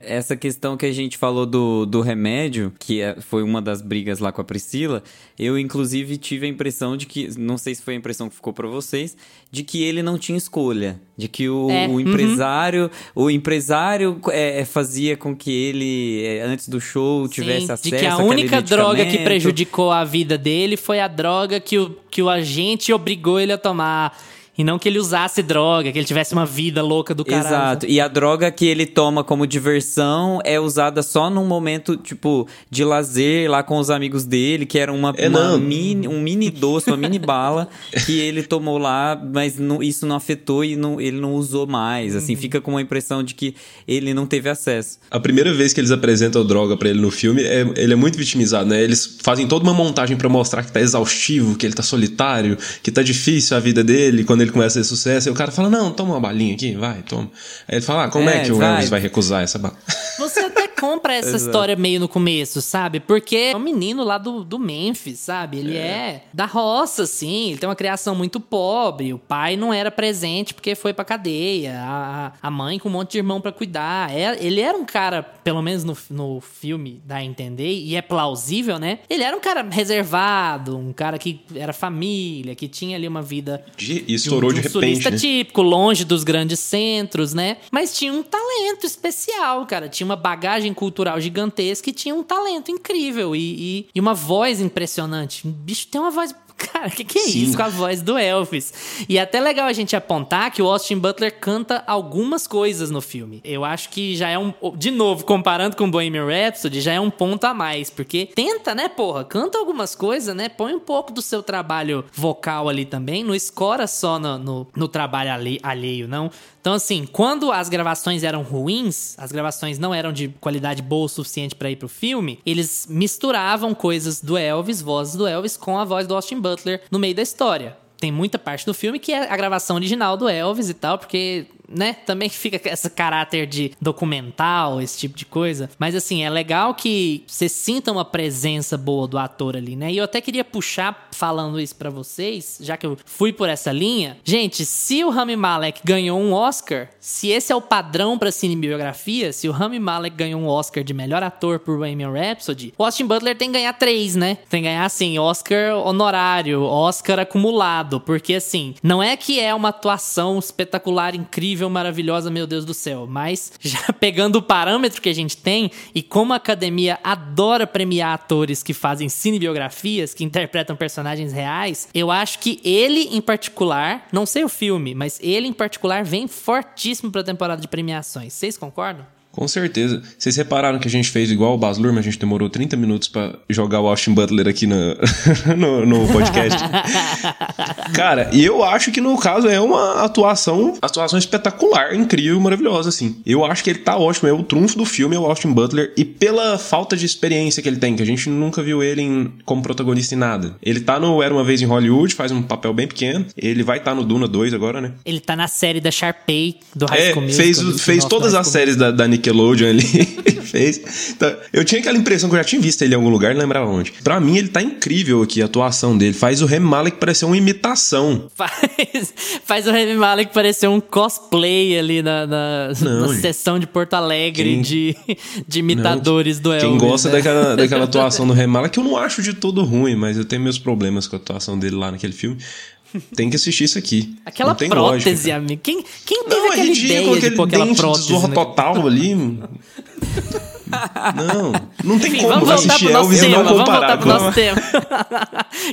Essa questão que a gente falou do, do remédio, que é, foi uma das brigas lá com a Priscila, eu inclusive tive a impressão de que, não sei se foi a impressão que ficou para vocês, de que ele não tinha escolha, de que o, é. o uhum. empresário, uhum. o empresário é, fazia com que ele é, antes do show tivesse Sim, acesso de que a única droga que prejudicou a vida dele foi a droga que o, que o agente obrigou ele a tomar e não que ele usasse droga, que ele tivesse uma vida louca do caralho. Exato. E a droga que ele toma como diversão é usada só num momento, tipo, de lazer lá com os amigos dele, que era uma, é, uma mini, um mini doce, uma mini bala que ele tomou lá, mas não, isso não afetou e não, ele não usou mais. Assim, uhum. fica com uma impressão de que ele não teve acesso. A primeira vez que eles apresentam droga para ele no filme, é, ele é muito vitimizado, né? Eles fazem toda uma montagem para mostrar que tá exaustivo, que ele tá solitário, que tá difícil a vida dele, quando ele ele começa a ter sucesso, e o cara fala, não, toma uma balinha aqui, vai, toma. Aí ele fala, ah, como é, é que o vai. Elvis vai recusar essa bala? Você até compra essa história meio no começo, sabe? Porque é um menino lá do, do Memphis, sabe? Ele é. é da roça, assim, ele tem uma criação muito pobre, o pai não era presente porque foi pra cadeia, a, a mãe com um monte de irmão para cuidar. É, ele era um cara, pelo menos no, no filme dá a entender, e é plausível, né? Ele era um cara reservado, um cara que era família, que tinha ali uma vida... De, isso estourou de, um, de repente. Né? típico, longe dos grandes centros, né? Mas tinha um talento especial, cara. Tinha uma bagagem cultural gigantesca e tinha um talento incrível e, e, e uma voz impressionante. O bicho tem uma voz Cara, o que, que é Sim. isso com a voz do Elvis? E é até legal a gente apontar que o Austin Butler canta algumas coisas no filme. Eu acho que já é um. De novo, comparando com Bohemian Rhapsody, já é um ponto a mais. Porque tenta, né, porra? Canta algumas coisas, né? Põe um pouco do seu trabalho vocal ali também. Não escora só no, no, no trabalho alheio, não Então, assim, quando as gravações eram ruins, as gravações não eram de qualidade boa o suficiente para ir pro filme, eles misturavam coisas do Elvis, vozes do Elvis, com a voz do Austin Butler no meio da história. Tem muita parte do filme que é a gravação original do Elvis e tal, porque né, também fica esse caráter de documental, esse tipo de coisa. Mas assim, é legal que você sinta uma presença boa do ator ali, né? E eu até queria puxar falando isso para vocês, já que eu fui por essa linha. Gente, se o Rami Malek ganhou um Oscar, se esse é o padrão para cinebiografia, se o Rami Malek ganhou um Oscar de melhor ator por Bohemian Rhapsody, o Austin Butler tem que ganhar três, né? Tem que ganhar assim, Oscar honorário, Oscar acumulado, porque assim, não é que é uma atuação espetacular, incrível incrível, maravilhosa, meu Deus do céu. Mas já pegando o parâmetro que a gente tem e como a academia adora premiar atores que fazem cinebiografias, que interpretam personagens reais, eu acho que ele em particular, não sei o filme, mas ele em particular vem fortíssimo para a temporada de premiações. Vocês concordam? Com certeza. Vocês repararam que a gente fez igual o Baz Luhrmann, a gente demorou 30 minutos para jogar o Austin Butler aqui no, no, no, podcast. Cara, e eu acho que no caso é uma atuação, atuação espetacular, incrível, maravilhosa, assim. Eu acho que ele tá ótimo, é o trunfo do filme, é o Austin Butler, e pela falta de experiência que ele tem, que a gente nunca viu ele em, como protagonista em nada. Ele tá no Era Uma Vez em Hollywood, faz um papel bem pequeno, ele vai estar tá no Duna 2 agora, né? Ele tá na série da Sharpay, do High School é, Fez, fez todas as séries da, da Nick Nickelodeon ali. fez. Então, eu tinha aquela impressão que eu já tinha visto ele em algum lugar, não lembrava onde. Pra mim, ele tá incrível aqui, a atuação dele. Faz o Remy Malek parecer uma imitação. Faz, faz o Remy Malek parecer um cosplay ali na, na, não, na sessão de Porto Alegre quem... de, de imitadores não, do Elvis. Quem gosta né? daquela, daquela atuação do Remy Malek, que eu não acho de todo ruim, mas eu tenho meus problemas com a atuação dele lá naquele filme. Tem que assistir isso aqui. Aquela prótese, amigo. Quem, quem teve não, é aquela é ridículo, ideia aquele de pôr aquela prótese? Zorro né? total ali. Não, não tem Enfim, como vamos assistir Elvis e não comparar. Vamos voltar pro nosso tema.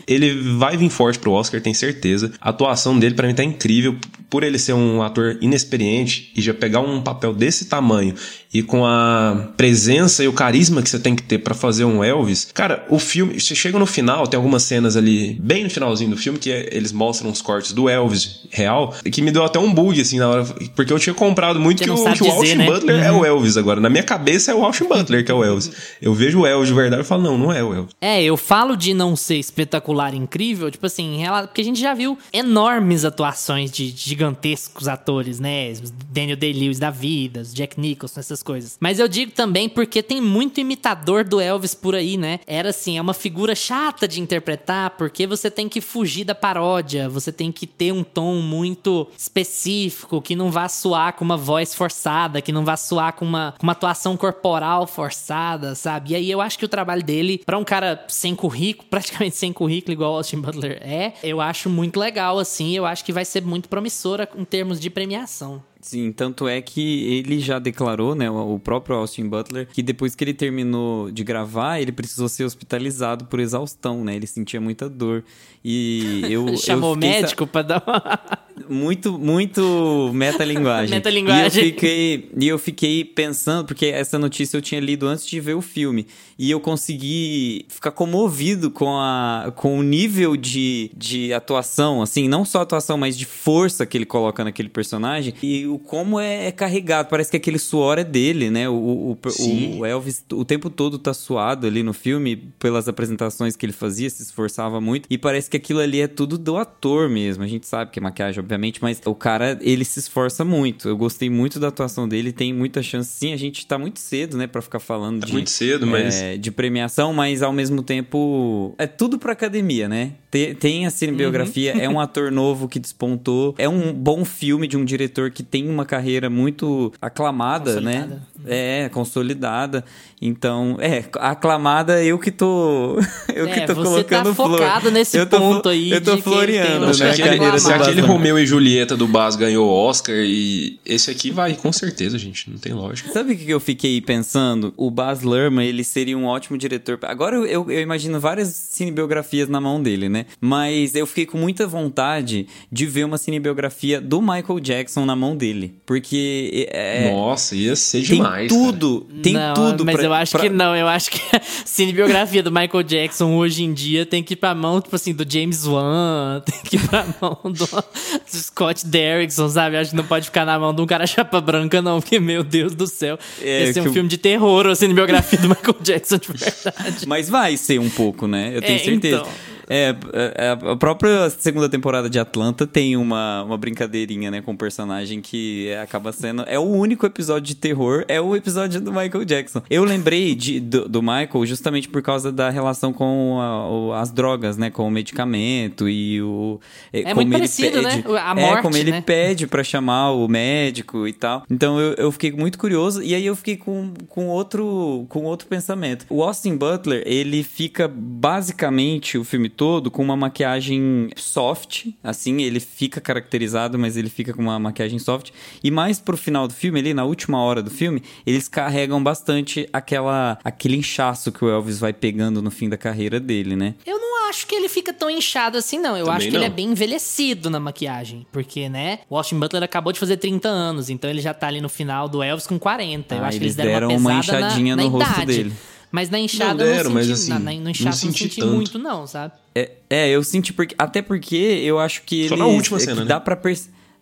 ele vai vir forte pro Oscar, tenho certeza. A atuação dele para mim tá incrível. Por ele ser um ator inexperiente e já pegar um papel desse tamanho e com a presença e o carisma que você tem que ter para fazer um Elvis. Cara, o filme, você chega no final, tem algumas cenas ali, bem no finalzinho do filme, que é, eles mostram uns cortes do Elvis real, que me deu até um bug, assim, na hora. Porque eu tinha comprado muito que o, que o Austin né? Butler uhum. é o uhum. Elvis agora. Na minha cabeça é o Austin Butler que é o Elvis. Eu vejo o Elvis de verdade e falo, não, não é o Elvis. É, eu falo de não ser espetacular incrível, tipo assim, porque a gente já viu enormes atuações de gigantescos atores, né? Daniel Day-Lewis da vida, Jack Nicholson, essas coisas. Mas eu digo também porque tem muito imitador do Elvis por aí, né? Era assim, é uma figura chata de interpretar, porque você tem que fugir da paródia, você tem que ter um tom muito específico, que não vá soar com uma voz forçada, que não vá soar com uma, com uma atuação corporal forçada, sabe? E aí eu acho que o trabalho dele, para um cara sem currículo, praticamente sem currículo, igual Austin Butler é, eu acho muito legal, assim. Eu acho que vai ser muito promissora em termos de premiação. Sim, tanto é que ele já declarou, né, o próprio Austin Butler, que depois que ele terminou de gravar, ele precisou ser hospitalizado por exaustão, né? Ele sentia muita dor. E eu. Chamou o médico sa... pra dar uma. Muito, muito metalinguagem. metalinguagem. E eu, fiquei, e eu fiquei pensando, porque essa notícia eu tinha lido antes de ver o filme. E eu consegui ficar comovido com, a, com o nível de, de atuação, assim, não só atuação, mas de força que ele coloca naquele personagem. E o como é, é carregado. Parece que aquele suor é dele, né? O, o, o, o, Elvis o tempo todo tá suado ali no filme, pelas apresentações que ele fazia, se esforçava muito. E parece que aquilo ali é tudo do ator mesmo. A gente sabe que é maquiagem, obviamente, mas o cara, ele se esforça muito. Eu gostei muito da atuação dele, tem muita chance. Sim, a gente tá muito cedo, né, pra ficar falando tá de. muito cedo, mas. É, de premiação, mas ao mesmo tempo. É tudo pra academia, né? Tem, tem a cinebiografia, uhum. é um ator novo que despontou, é um bom filme de um diretor que tem uma carreira muito aclamada, né? consolidada. né? É, consolidada. Então, é, aclamada eu que tô. Eu é, que tô colocando tá focado flor. nesse eu tô, ponto aí. Eu tô floreando, né? Se aquele, se aquele Romeu e Julieta do Baz ganhou Oscar e esse aqui vai, com certeza, gente. Não tem lógica. Sabe o que eu fiquei pensando? O Baz Luhrmann, ele seria um ótimo diretor. Agora eu, eu, eu imagino várias cinebiografias na mão dele, né? Mas eu fiquei com muita vontade de ver uma cinebiografia do Michael Jackson na mão dele. Porque. É, Nossa, ia ser demais. Tem tudo, cara. tem Não, tudo mas pra, eu Eu acho pra- que não, eu acho que a cinebiografia do Michael Jackson hoje em dia tem que ir pra mão, tipo assim, do James Wan, tem que ir pra mão do, do Scott Derrickson, sabe? Eu acho que não pode ficar na mão de um cara chapa branca, não, porque, meu Deus do céu, É, esse é um o- filme de terror, a cinebiografia do Michael Jackson de verdade. Mas vai ser um pouco, né? Eu tenho É, certeza. então. É, é, a própria segunda temporada de Atlanta tem uma, uma brincadeirinha, né, com o personagem que é- acaba sendo. É o único episódio de terror, é o episódio do Michael Jackson. Eu lembrei de, do, do Michael justamente por causa da relação com a- o- as drogas, né, com o medicamento e o. É como muito ele parecido, pede, né? A é, morte, como ele né? pede pra chamar o médico e tal. Então eu, eu fiquei muito curioso e aí eu fiquei com, com, outro, com outro pensamento. O Austin Butler, ele fica basicamente o filme todo com uma maquiagem soft, assim, ele fica caracterizado, mas ele fica com uma maquiagem soft. E mais pro final do filme, ali na última hora do filme, eles carregam bastante aquela aquele inchaço que o Elvis vai pegando no fim da carreira dele, né? Eu não acho que ele fica tão inchado assim, não. Eu Também acho que ele é não. bem envelhecido na maquiagem. Porque, né, o Austin Butler acabou de fazer 30 anos, então ele já tá ali no final do Elvis com 40. Eu Ah, acho que eles deram, deram uma uma pesada na- inchadinha na, no rosto idade. dele. Mas na inchada Não eu deram, não mas senti, assim, na, na, no não eu não senti senti tanto. muito, não, sabe? É, é, eu senti porque até porque eu acho que Só ele na última é cena, né? dá para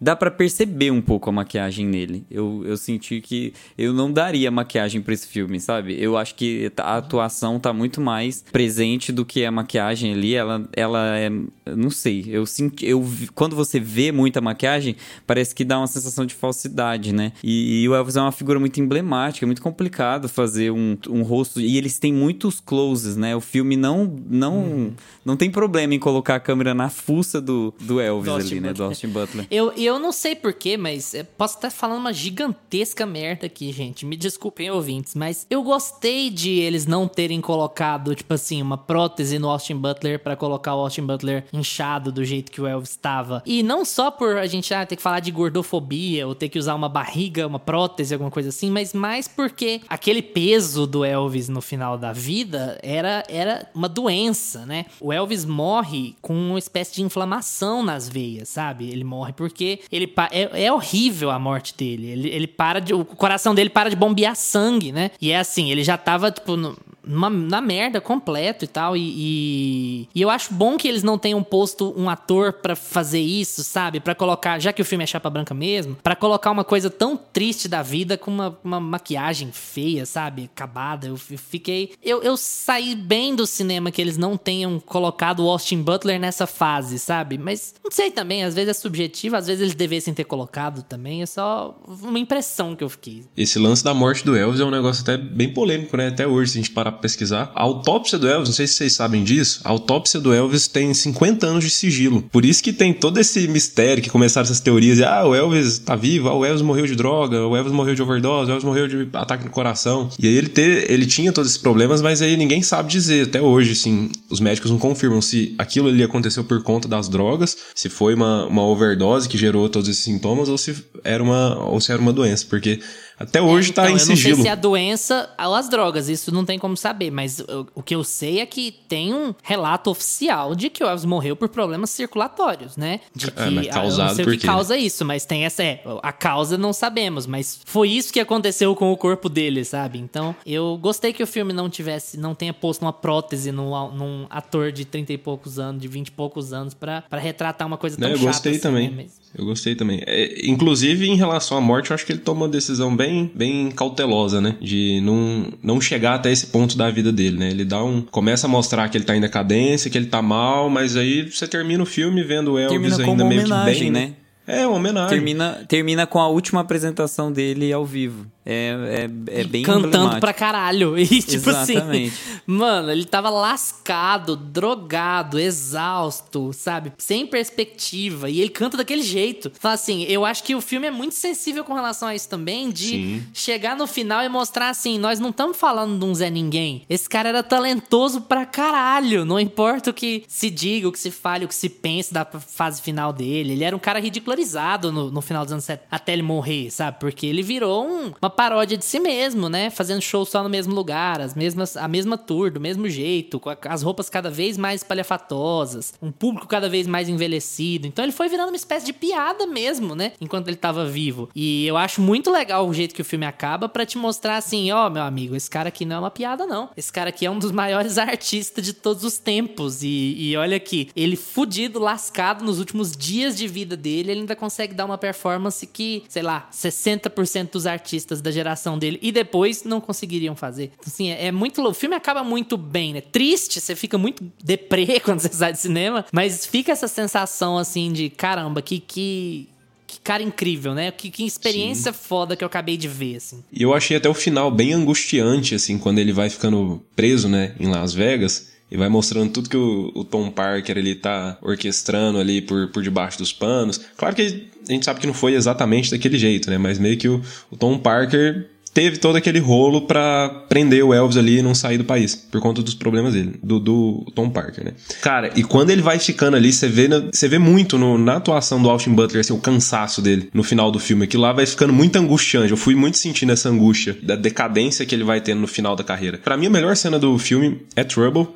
dá para perceber um pouco a maquiagem nele. Eu, eu senti que eu não daria maquiagem pra esse filme, sabe? Eu acho que a atuação tá muito mais presente do que a maquiagem ali. Ela, ela é, não sei. Eu senti, eu quando você vê muita maquiagem, parece que dá uma sensação de falsidade, né? E, e o Elvis é uma figura muito emblemática, é muito complicado fazer um, um rosto e eles têm muitos closes, né? O filme não não não tem problema em colocar a câmera na fuça do, do Elvis Do ali, Austin né? Do Butler. Austin Butler. Eu, eu não sei porquê, mas eu posso estar falando uma gigantesca merda aqui, gente. Me desculpem, ouvintes, mas eu gostei de eles não terem colocado, tipo assim, uma prótese no Austin Butler pra colocar o Austin Butler inchado do jeito que o Elvis estava. E não só por a gente ah, ter que falar de gordofobia ou ter que usar uma barriga, uma prótese, alguma coisa assim, mas mais porque aquele peso do Elvis no final da vida era, era uma doença, né? O Elvis morre com uma espécie de inflamação nas veias, sabe? Ele morre porque ele é, é horrível a morte dele. Ele, ele para de. O coração dele para de bombear sangue, né? E é assim, ele já tava, tipo, no- numa, na merda completo e tal. E, e, e eu acho bom que eles não tenham posto um ator pra fazer isso, sabe? Pra colocar, já que o filme é chapa branca mesmo, pra colocar uma coisa tão triste da vida com uma, uma maquiagem feia, sabe? Acabada. Eu, fi- fiquei. Eu, eu saí bem do cinema que eles não tenham colocado o Austin Butler nessa fase, sabe? Mas não sei também, às vezes é subjetivo, às vezes eles devessem ter colocado também. É só uma impressão que eu fiquei. Esse lance da morte do Elvis é um negócio até bem polêmico, né? Até hoje, se a gente parar pra pesquisar. A autópsia do Elvis, não sei se vocês sabem disso, a autópsia do Elvis tem 50 anos de sigilo. Por isso que tem todo esse mistério que começaram essas teorias de, ah, o Elvis tá vivo, ah, o Elvis morreu de droga, o Elvis morreu de overdose, o Elvis morreu de ataque no coração. E aí ele, ter, ele tinha todos esses problemas, mas aí ninguém sabe dizer. Até hoje, assim, os médicos não confirmam se aquilo ali aconteceu por conta das drogas, se foi uma, uma overdose que gerou todos esses sintomas ou se era uma, ou se era uma doença. Porque até hoje tá Então, em eu não sei sigilo. se é a doença ou as drogas, isso não tem como saber, mas eu- o que eu sei é que tem um relato oficial de que o Elvis morreu por problemas circulatórios, né? De que É, mas ah, eu causado não sei o que quê? causa isso, mas tem essa é, a causa não sabemos, mas foi isso que aconteceu com o corpo dele, sabe? Então, eu gostei que o filme não tivesse, não tenha posto uma prótese num, num ator de 30 e poucos anos, de 20 e poucos anos pra pra retratar uma coisa tão Né, eu chata gostei assim, também. né? Eu gostei também. É, inclusive, em relação à morte, eu acho que ele toma uma decisão bem, bem cautelosa, né? De não, não chegar até esse ponto da vida dele, né? Ele dá um. Começa a mostrar que ele tá em decadência, que ele tá mal, mas aí você termina o filme vendo o Elvis Termina ainda meio que bem. né? É, uma homenagem. Termina, termina com a última apresentação dele ao vivo. É, é, é bem cantando pra caralho. E tipo Exatamente. assim, mano, ele tava lascado, drogado, exausto, sabe? Sem perspectiva. E ele canta daquele jeito. Então, assim, eu acho que o filme é muito sensível com relação a isso também, de Sim. chegar no final e mostrar assim: nós não estamos falando de um Zé Ninguém. Esse cara era talentoso pra caralho. Não importa o que se diga, o que se fale, o que se pense da fase final dele. Ele era um cara ridicularizado no, no final dos anos 70, até ele morrer, sabe? Porque ele virou um- uma paródia de si mesmo, né? Fazendo show só no mesmo lugar, as mesmas, a mesma tour, do mesmo jeito, com as roupas cada vez mais palhafatosas, um público cada vez mais envelhecido. Então ele foi virando uma espécie de piada mesmo, né? Enquanto ele tava vivo. E eu acho muito legal o jeito que o filme acaba para te mostrar assim, ó, oh, meu amigo, esse cara aqui não é uma piada, não. Esse cara aqui é um dos maiores artistas de todos os tempos. E, e olha aqui, ele fudido, lascado nos últimos dias de vida dele, ele ainda consegue dar uma performance que, sei lá, 60% dos artistas da geração dele e depois não conseguiriam fazer. Então, assim, é, é muito. O filme acaba muito bem, né? Triste, você fica muito deprê quando você sai de cinema, mas fica essa sensação assim de caramba, que, que que cara incrível, né? Que, que experiência Sim. foda que eu acabei de ver, assim. E eu achei até o final bem angustiante, assim, quando ele vai ficando preso, né, em Las Vegas. E vai mostrando tudo que o, o, Tom Parker ele tá orquestrando ali por, por debaixo dos panos. Claro que a gente sabe que não foi exatamente daquele jeito, né? Mas meio que o, o Tom Parker teve todo aquele rolo para prender o Elvis ali e não sair do país, por conta dos problemas dele, do, do Tom Parker, né? Cara, e quando ele vai ficando ali, você vê, você vê muito no, na atuação do Austin Butler, assim, o cansaço dele no final do filme, que lá vai ficando muito angustiante. Eu fui muito sentindo essa angústia, da decadência que ele vai tendo no final da carreira. Para mim, a melhor cena do filme é Trouble,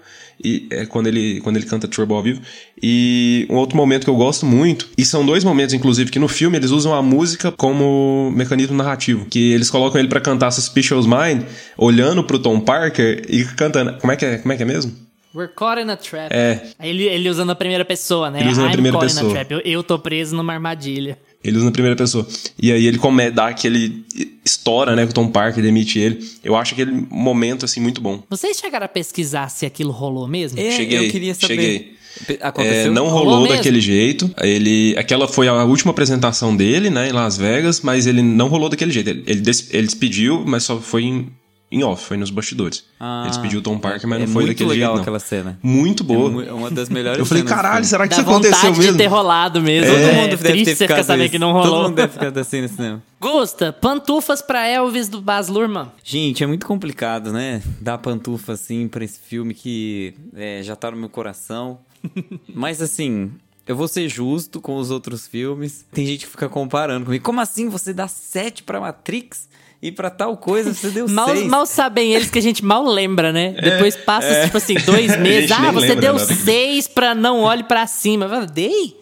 e é quando ele, quando ele canta Trouble ao vivo. E um outro momento que eu gosto muito, e são dois momentos, inclusive, que no filme eles usam a música como mecanismo narrativo. Que eles colocam ele para cantar Suspicious Mind, olhando pro Tom Parker e cantando. Como é que é, como é, que é mesmo? We're caught in a trap. É. Ele, ele usando a primeira pessoa, né? Ele usando a primeira pessoa. Eu, eu tô preso numa armadilha. Ele usa na primeira pessoa. E aí ele come, dá aquele. estoura, né? Com o Tom Parker, demite ele. Eu acho aquele momento, assim, muito bom. Vocês chegaram a pesquisar se aquilo rolou mesmo? É, cheguei. Eu queria saber. Cheguei. É, não rolou, rolou daquele jeito. Ele, aquela foi a última apresentação dele, né, em Las Vegas, mas ele não rolou daquele jeito. Ele, ele, des, ele despediu, mas só foi em, em off, foi nos bastidores. Ah, ele despediu o Tom Parker, mas é não foi daquele jeito. Muito legal aquela cena. Muito boa. É uma das melhores Eu falei, caralho, será que Dá isso aconteceu mesmo? de ter rolado mesmo. É, Todo mundo deve triste ter você ficar sabendo que não rolou. Todo mundo deve ficar assim no cinema. Gusta, pantufas pra Elvis do Baz Luhrmann. Gente, é muito complicado, né? Dar pantufa assim pra esse filme que é, já tá no meu coração. Mas assim, eu vou ser justo com os outros filmes. Tem gente que fica comparando comigo. Como assim você dá 7 pra Matrix? E pra tal coisa você deu mal, seis. Mal sabem eles que a gente mal lembra, né? É, Depois passa, é. tipo assim, dois meses. Ah, você deu né? seis pra não olhe pra cima. Eu dei?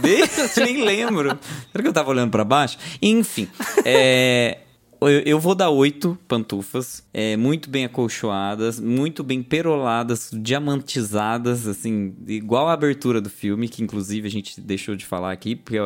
Dei? Eu nem lembro. Será que eu tava olhando pra baixo? Enfim, é... Eu, vou dar oito pantufas, é, muito bem acolchoadas, muito bem peroladas, diamantizadas, assim, igual a abertura do filme, que inclusive a gente deixou de falar aqui, porque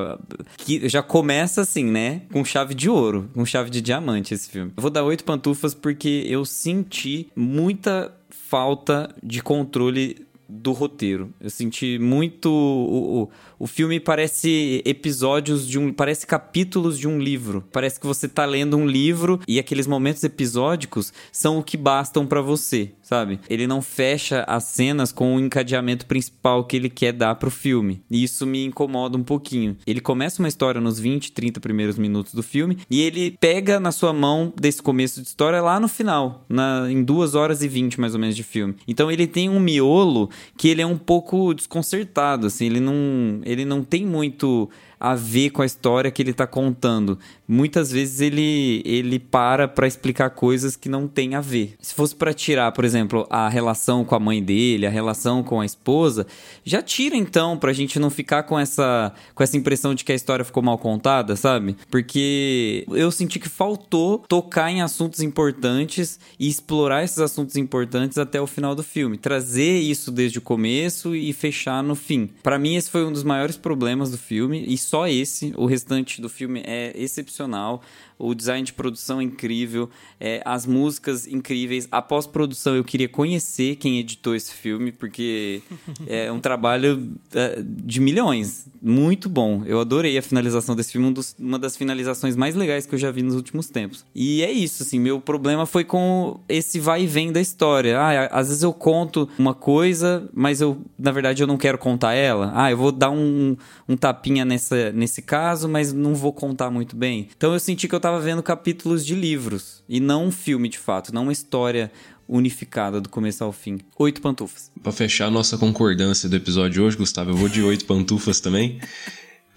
que já começa assim, né? Com chave de ouro, com chave de diamante esse filme. Eu vou dar oito pantufas porque eu senti muita falta de controle do roteiro. Eu senti muito. O, o, o filme parece episódios de um. Parece capítulos de um livro. Parece que você tá lendo um livro e aqueles momentos episódicos são o que bastam para você, sabe? Ele não fecha as cenas com o encadeamento principal que ele quer dar pro filme. E isso me incomoda um pouquinho. Ele começa uma história nos 20, 30 primeiros minutos do filme e ele pega na sua mão desse começo de história lá no final, na, em 2 horas e 20 mais ou menos de filme. Então ele tem um miolo que ele é um pouco desconcertado, assim, ele não, ele não tem muito a ver com a história que ele está contando. Muitas vezes ele, ele para para explicar coisas que não tem a ver. Se fosse para tirar, por exemplo, a relação com a mãe dele, a relação com a esposa, já tira então pra gente não ficar com essa com essa impressão de que a história ficou mal contada, sabe? Porque eu senti que faltou tocar em assuntos importantes e explorar esses assuntos importantes até o final do filme, trazer isso desde o começo e fechar no fim. Para mim esse foi um dos maiores problemas do filme e só esse. O restante do filme é excepcional o design de produção é incrível, é, as músicas incríveis. A pós-produção eu queria conhecer quem editou esse filme, porque é um trabalho é, de milhões. Muito bom. Eu adorei a finalização desse filme, um dos, uma das finalizações mais legais que eu já vi nos últimos tempos. E é isso, assim, meu problema foi com esse vai e vem da história. Ah, às vezes eu conto uma coisa, mas eu, na verdade, eu não quero contar ela. Ah, eu vou dar um, um tapinha nessa, nesse caso, mas não vou contar muito bem. Então eu senti que eu tava estava vendo capítulos de livros e não um filme de fato, não uma história unificada do começo ao fim. Oito pantufas. Para fechar a nossa concordância do episódio de hoje, Gustavo, eu vou de oito pantufas também.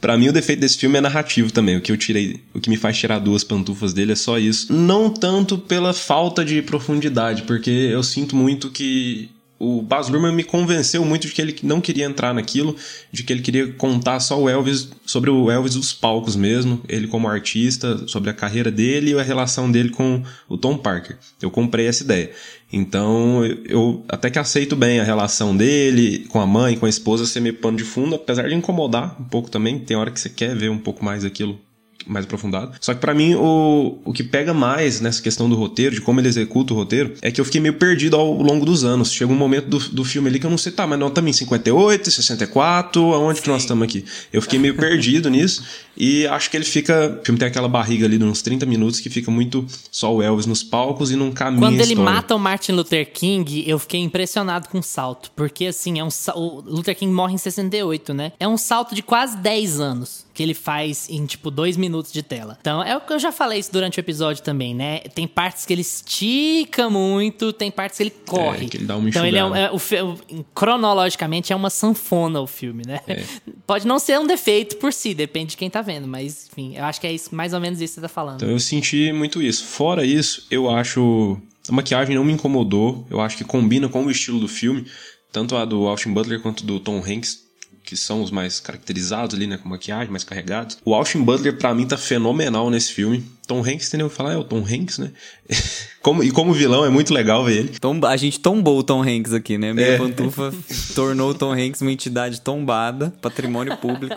Para mim, o defeito desse filme é narrativo também. O que eu tirei, o que me faz tirar duas pantufas dele é só isso. Não tanto pela falta de profundidade, porque eu sinto muito que o Baz Luhrmann me convenceu muito de que ele não queria entrar naquilo, de que ele queria contar só o Elvis, sobre o Elvis dos palcos mesmo, ele como artista, sobre a carreira dele e a relação dele com o Tom Parker. Eu comprei essa ideia. Então, eu até que aceito bem a relação dele com a mãe, com a esposa ser meio pano de fundo, apesar de incomodar um pouco também. Tem hora que você quer ver um pouco mais aquilo mais aprofundado. Só que para mim, o, o que pega mais nessa questão do roteiro, de como ele executa o roteiro, é que eu fiquei meio perdido ao longo dos anos. Chega um momento do, do filme ali que eu não sei, tá, mas nós estamos em 58, 64, aonde Sim. que nós estamos aqui? Eu fiquei meio perdido nisso e acho que ele fica. O filme tem aquela barriga ali de uns 30 minutos que fica muito só o Elvis nos palcos e não caminha Quando ele mata o Martin Luther King, eu fiquei impressionado com o salto. Porque assim, é um, o Luther King morre em 68, né? É um salto de quase 10 anos que ele faz em tipo dois minutos de tela. Então, é o que eu já falei isso durante o episódio também, né? Tem partes que ele estica muito, tem partes que ele corre. É, que ele dá uma então, ele é, é o, cronologicamente é uma sanfona o filme, né? É. Pode não ser um defeito por si, depende de quem tá vendo, mas enfim, eu acho que é isso, mais ou menos isso que você tá falando. Então, eu senti muito isso. Fora isso, eu acho a maquiagem não me incomodou, eu acho que combina com o estilo do filme, tanto a do Austin Butler quanto do Tom Hanks que são os mais caracterizados ali, né, com maquiagem, mais carregados. O Austin Butler, para mim, tá fenomenal nesse filme. Tom Hanks, entendeu? Falar, é o Tom Hanks, né? como, e como vilão, é muito legal ver ele. Tom, a gente tombou o Tom Hanks aqui, né? Meia é. Pantufa tornou o Tom Hanks uma entidade tombada, patrimônio público.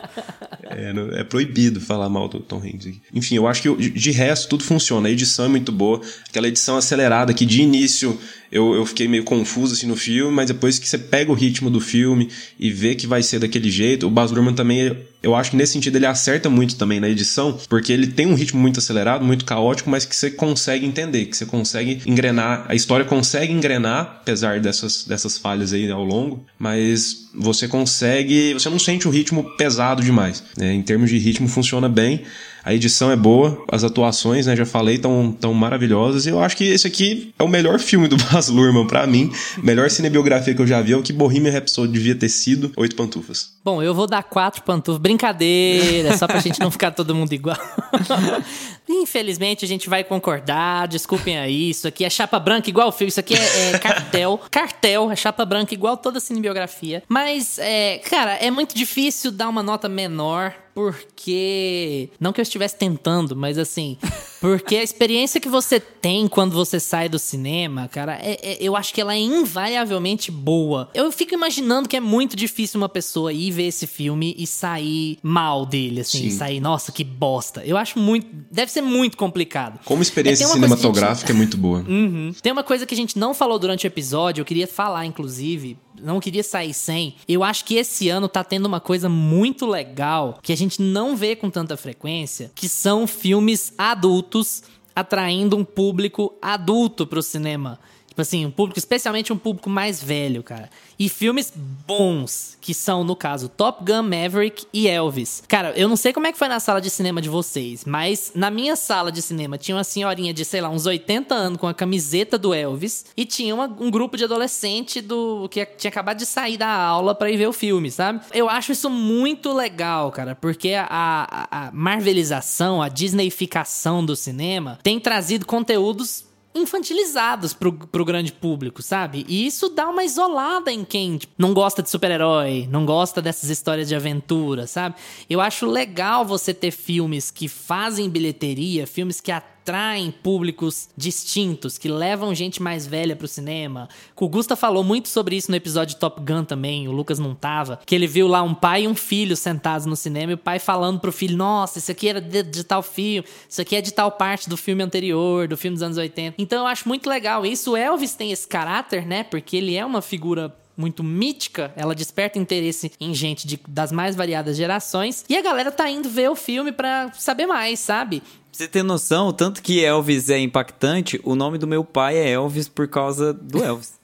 É, é proibido falar mal do Tom Hanks aqui. Enfim, eu acho que de resto tudo funciona. A edição é muito boa. Aquela edição acelerada que de início eu, eu fiquei meio confuso assim no filme, mas depois que você pega o ritmo do filme e vê que vai ser daquele jeito, o Baz Luhrmann também eu acho que nesse sentido ele acerta muito também na edição, porque ele tem um ritmo muito acelerado, muito caótico, mas que você consegue entender, que você consegue engrenar, a história consegue engrenar, apesar dessas, dessas falhas aí ao longo, mas você consegue, você não sente o ritmo pesado demais. Né? Em termos de ritmo funciona bem. A edição é boa, as atuações, né, já falei, tão, tão maravilhosas. E eu acho que esse aqui é o melhor filme do Baz Luhrmann para mim. Melhor cinebiografia que eu já vi é o que Bohemian Rhapsody devia ter sido, oito pantufas. Bom, eu vou dar quatro pantufas. Brincadeira, só pra gente não ficar todo mundo igual. Infelizmente, a gente vai concordar. Desculpem aí. Isso aqui é chapa branca igual o filme. Isso aqui é, é cartel. cartel, é chapa branca igual toda cinebiografia. Mas, é, cara, é muito difícil dar uma nota menor porque. Não que eu estivesse tentando, mas assim. Porque a experiência que você tem quando você sai do cinema, cara, é, é, eu acho que ela é invariavelmente boa. Eu fico imaginando que é muito difícil uma pessoa ir ver esse filme e sair mal dele, assim, Sim. sair, nossa, que bosta. Eu acho muito. Deve ser muito complicado. Como experiência é, cinematográfica gente... é muito boa. Uhum. Tem uma coisa que a gente não falou durante o episódio, eu queria falar, inclusive, não queria sair sem. Eu acho que esse ano tá tendo uma coisa muito legal que a gente não vê com tanta frequência, que são filmes adultos atraindo um público adulto pro cinema. Tipo assim, um público, especialmente um público mais velho, cara. E filmes bons, que são, no caso, Top Gun Maverick e Elvis. Cara, eu não sei como é que foi na sala de cinema de vocês, mas na minha sala de cinema tinha uma senhorinha de, sei lá, uns 80 anos com a camiseta do Elvis e tinha uma, um grupo de adolescente do que tinha acabado de sair da aula para ir ver o filme, sabe? Eu acho isso muito legal, cara, porque a, a, a marvelização, a disneyficação do cinema tem trazido conteúdos infantilizados pro, pro grande público, sabe? E isso dá uma isolada em quem tipo, não gosta de super-herói, não gosta dessas histórias de aventura, sabe? Eu acho legal você ter filmes que fazem bilheteria, filmes que atraem públicos distintos, que levam gente mais velha pro cinema. O Gusta falou muito sobre isso no episódio Top Gun também, o Lucas não tava, que ele viu lá um pai e um filho sentados no cinema e o pai falando pro filho: "Nossa, isso aqui era de, de tal filme, isso aqui é de tal parte do filme anterior, do filme dos anos 80". Então eu acho muito legal isso. O Elvis tem esse caráter, né? Porque ele é uma figura muito mítica, ela desperta interesse em gente de, das mais variadas gerações. E a galera tá indo ver o filme para saber mais, sabe? Você ter noção, tanto que Elvis é impactante, o nome do meu pai é Elvis por causa do Elvis.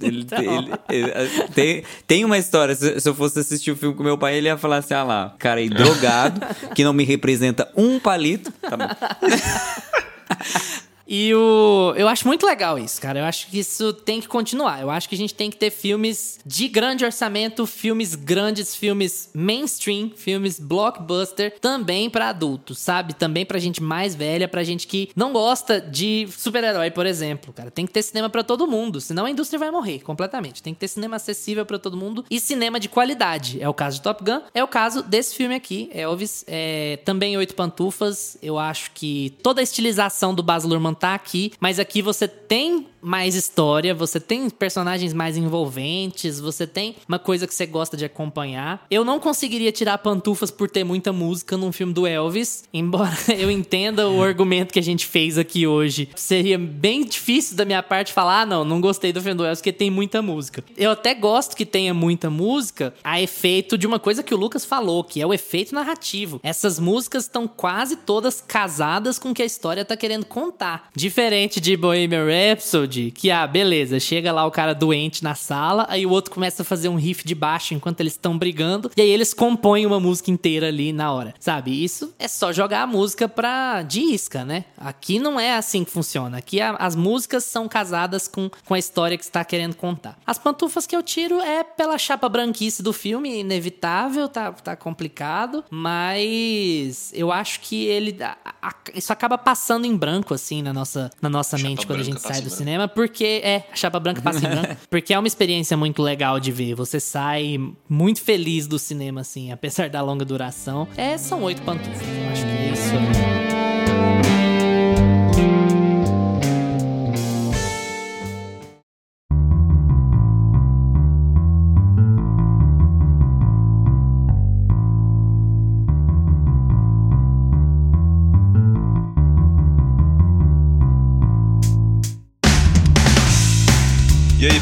Ele, então. ele, ele, tem, tem uma história. Se, se, eu fosse assistir o filme com meu pai, ele ia falar assim: ah lá, cara aí drogado, que não me representa um palito. Tá bom. E o, eu acho muito legal isso, cara. Eu acho que isso tem que continuar. Eu acho que a gente tem que ter filmes de grande orçamento, filmes grandes, filmes mainstream, filmes blockbuster, também para adultos, sabe? Também pra gente mais velha, pra gente que não gosta de super-herói, por exemplo, cara. Tem que ter cinema para todo mundo, senão a indústria vai morrer completamente. Tem que ter cinema acessível para todo mundo e cinema de qualidade. É o caso de Top Gun, é o caso desse filme aqui, Elvis. É, também Oito Pantufas. Eu acho que toda a estilização do Baz Luhrmann tá aqui, mas aqui você tem mais história, você tem personagens mais envolventes, você tem uma coisa que você gosta de acompanhar. Eu não conseguiria tirar pantufas por ter muita música num filme do Elvis, embora eu entenda o argumento que a gente fez aqui hoje. Seria bem difícil da minha parte falar, ah, não, não gostei do filme do Elvis porque tem muita música. Eu até gosto que tenha muita música a efeito de uma coisa que o Lucas falou, que é o efeito narrativo. Essas músicas estão quase todas casadas com o que a história tá querendo contar. Diferente de Bohemian Rhapsody, que, ah, beleza, chega lá o cara doente na sala, aí o outro começa a fazer um riff de baixo enquanto eles estão brigando, e aí eles compõem uma música inteira ali na hora, sabe? Isso é só jogar a música pra de isca, né? Aqui não é assim que funciona. Aqui a, as músicas são casadas com, com a história que está querendo contar. As pantufas que eu tiro é pela chapa branquice do filme, inevitável, tá, tá complicado, mas eu acho que ele. A, a, isso acaba passando em branco, assim, na nossa, na nossa mente quando a gente sai do cinema, porque é, a chapa branca passa em branco, porque é uma experiência muito legal de ver. Você sai muito feliz do cinema, assim, apesar da longa duração. É, são oito pantufas. Eu acho que é isso.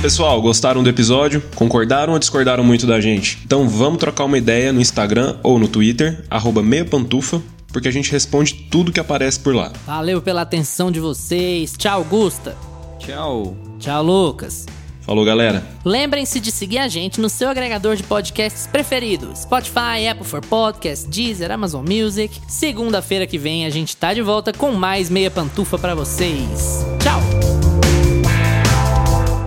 Pessoal, gostaram do episódio? Concordaram ou discordaram muito da gente? Então vamos trocar uma ideia no Instagram ou no Twitter, arroba meiapantufa, porque a gente responde tudo que aparece por lá. Valeu pela atenção de vocês. Tchau, Gusta. Tchau. Tchau, Lucas. Falou, galera. Lembrem-se de seguir a gente no seu agregador de podcasts preferido: Spotify, Apple for Podcasts, Deezer, Amazon Music. Segunda-feira que vem a gente tá de volta com mais meia pantufa para vocês. Tchau.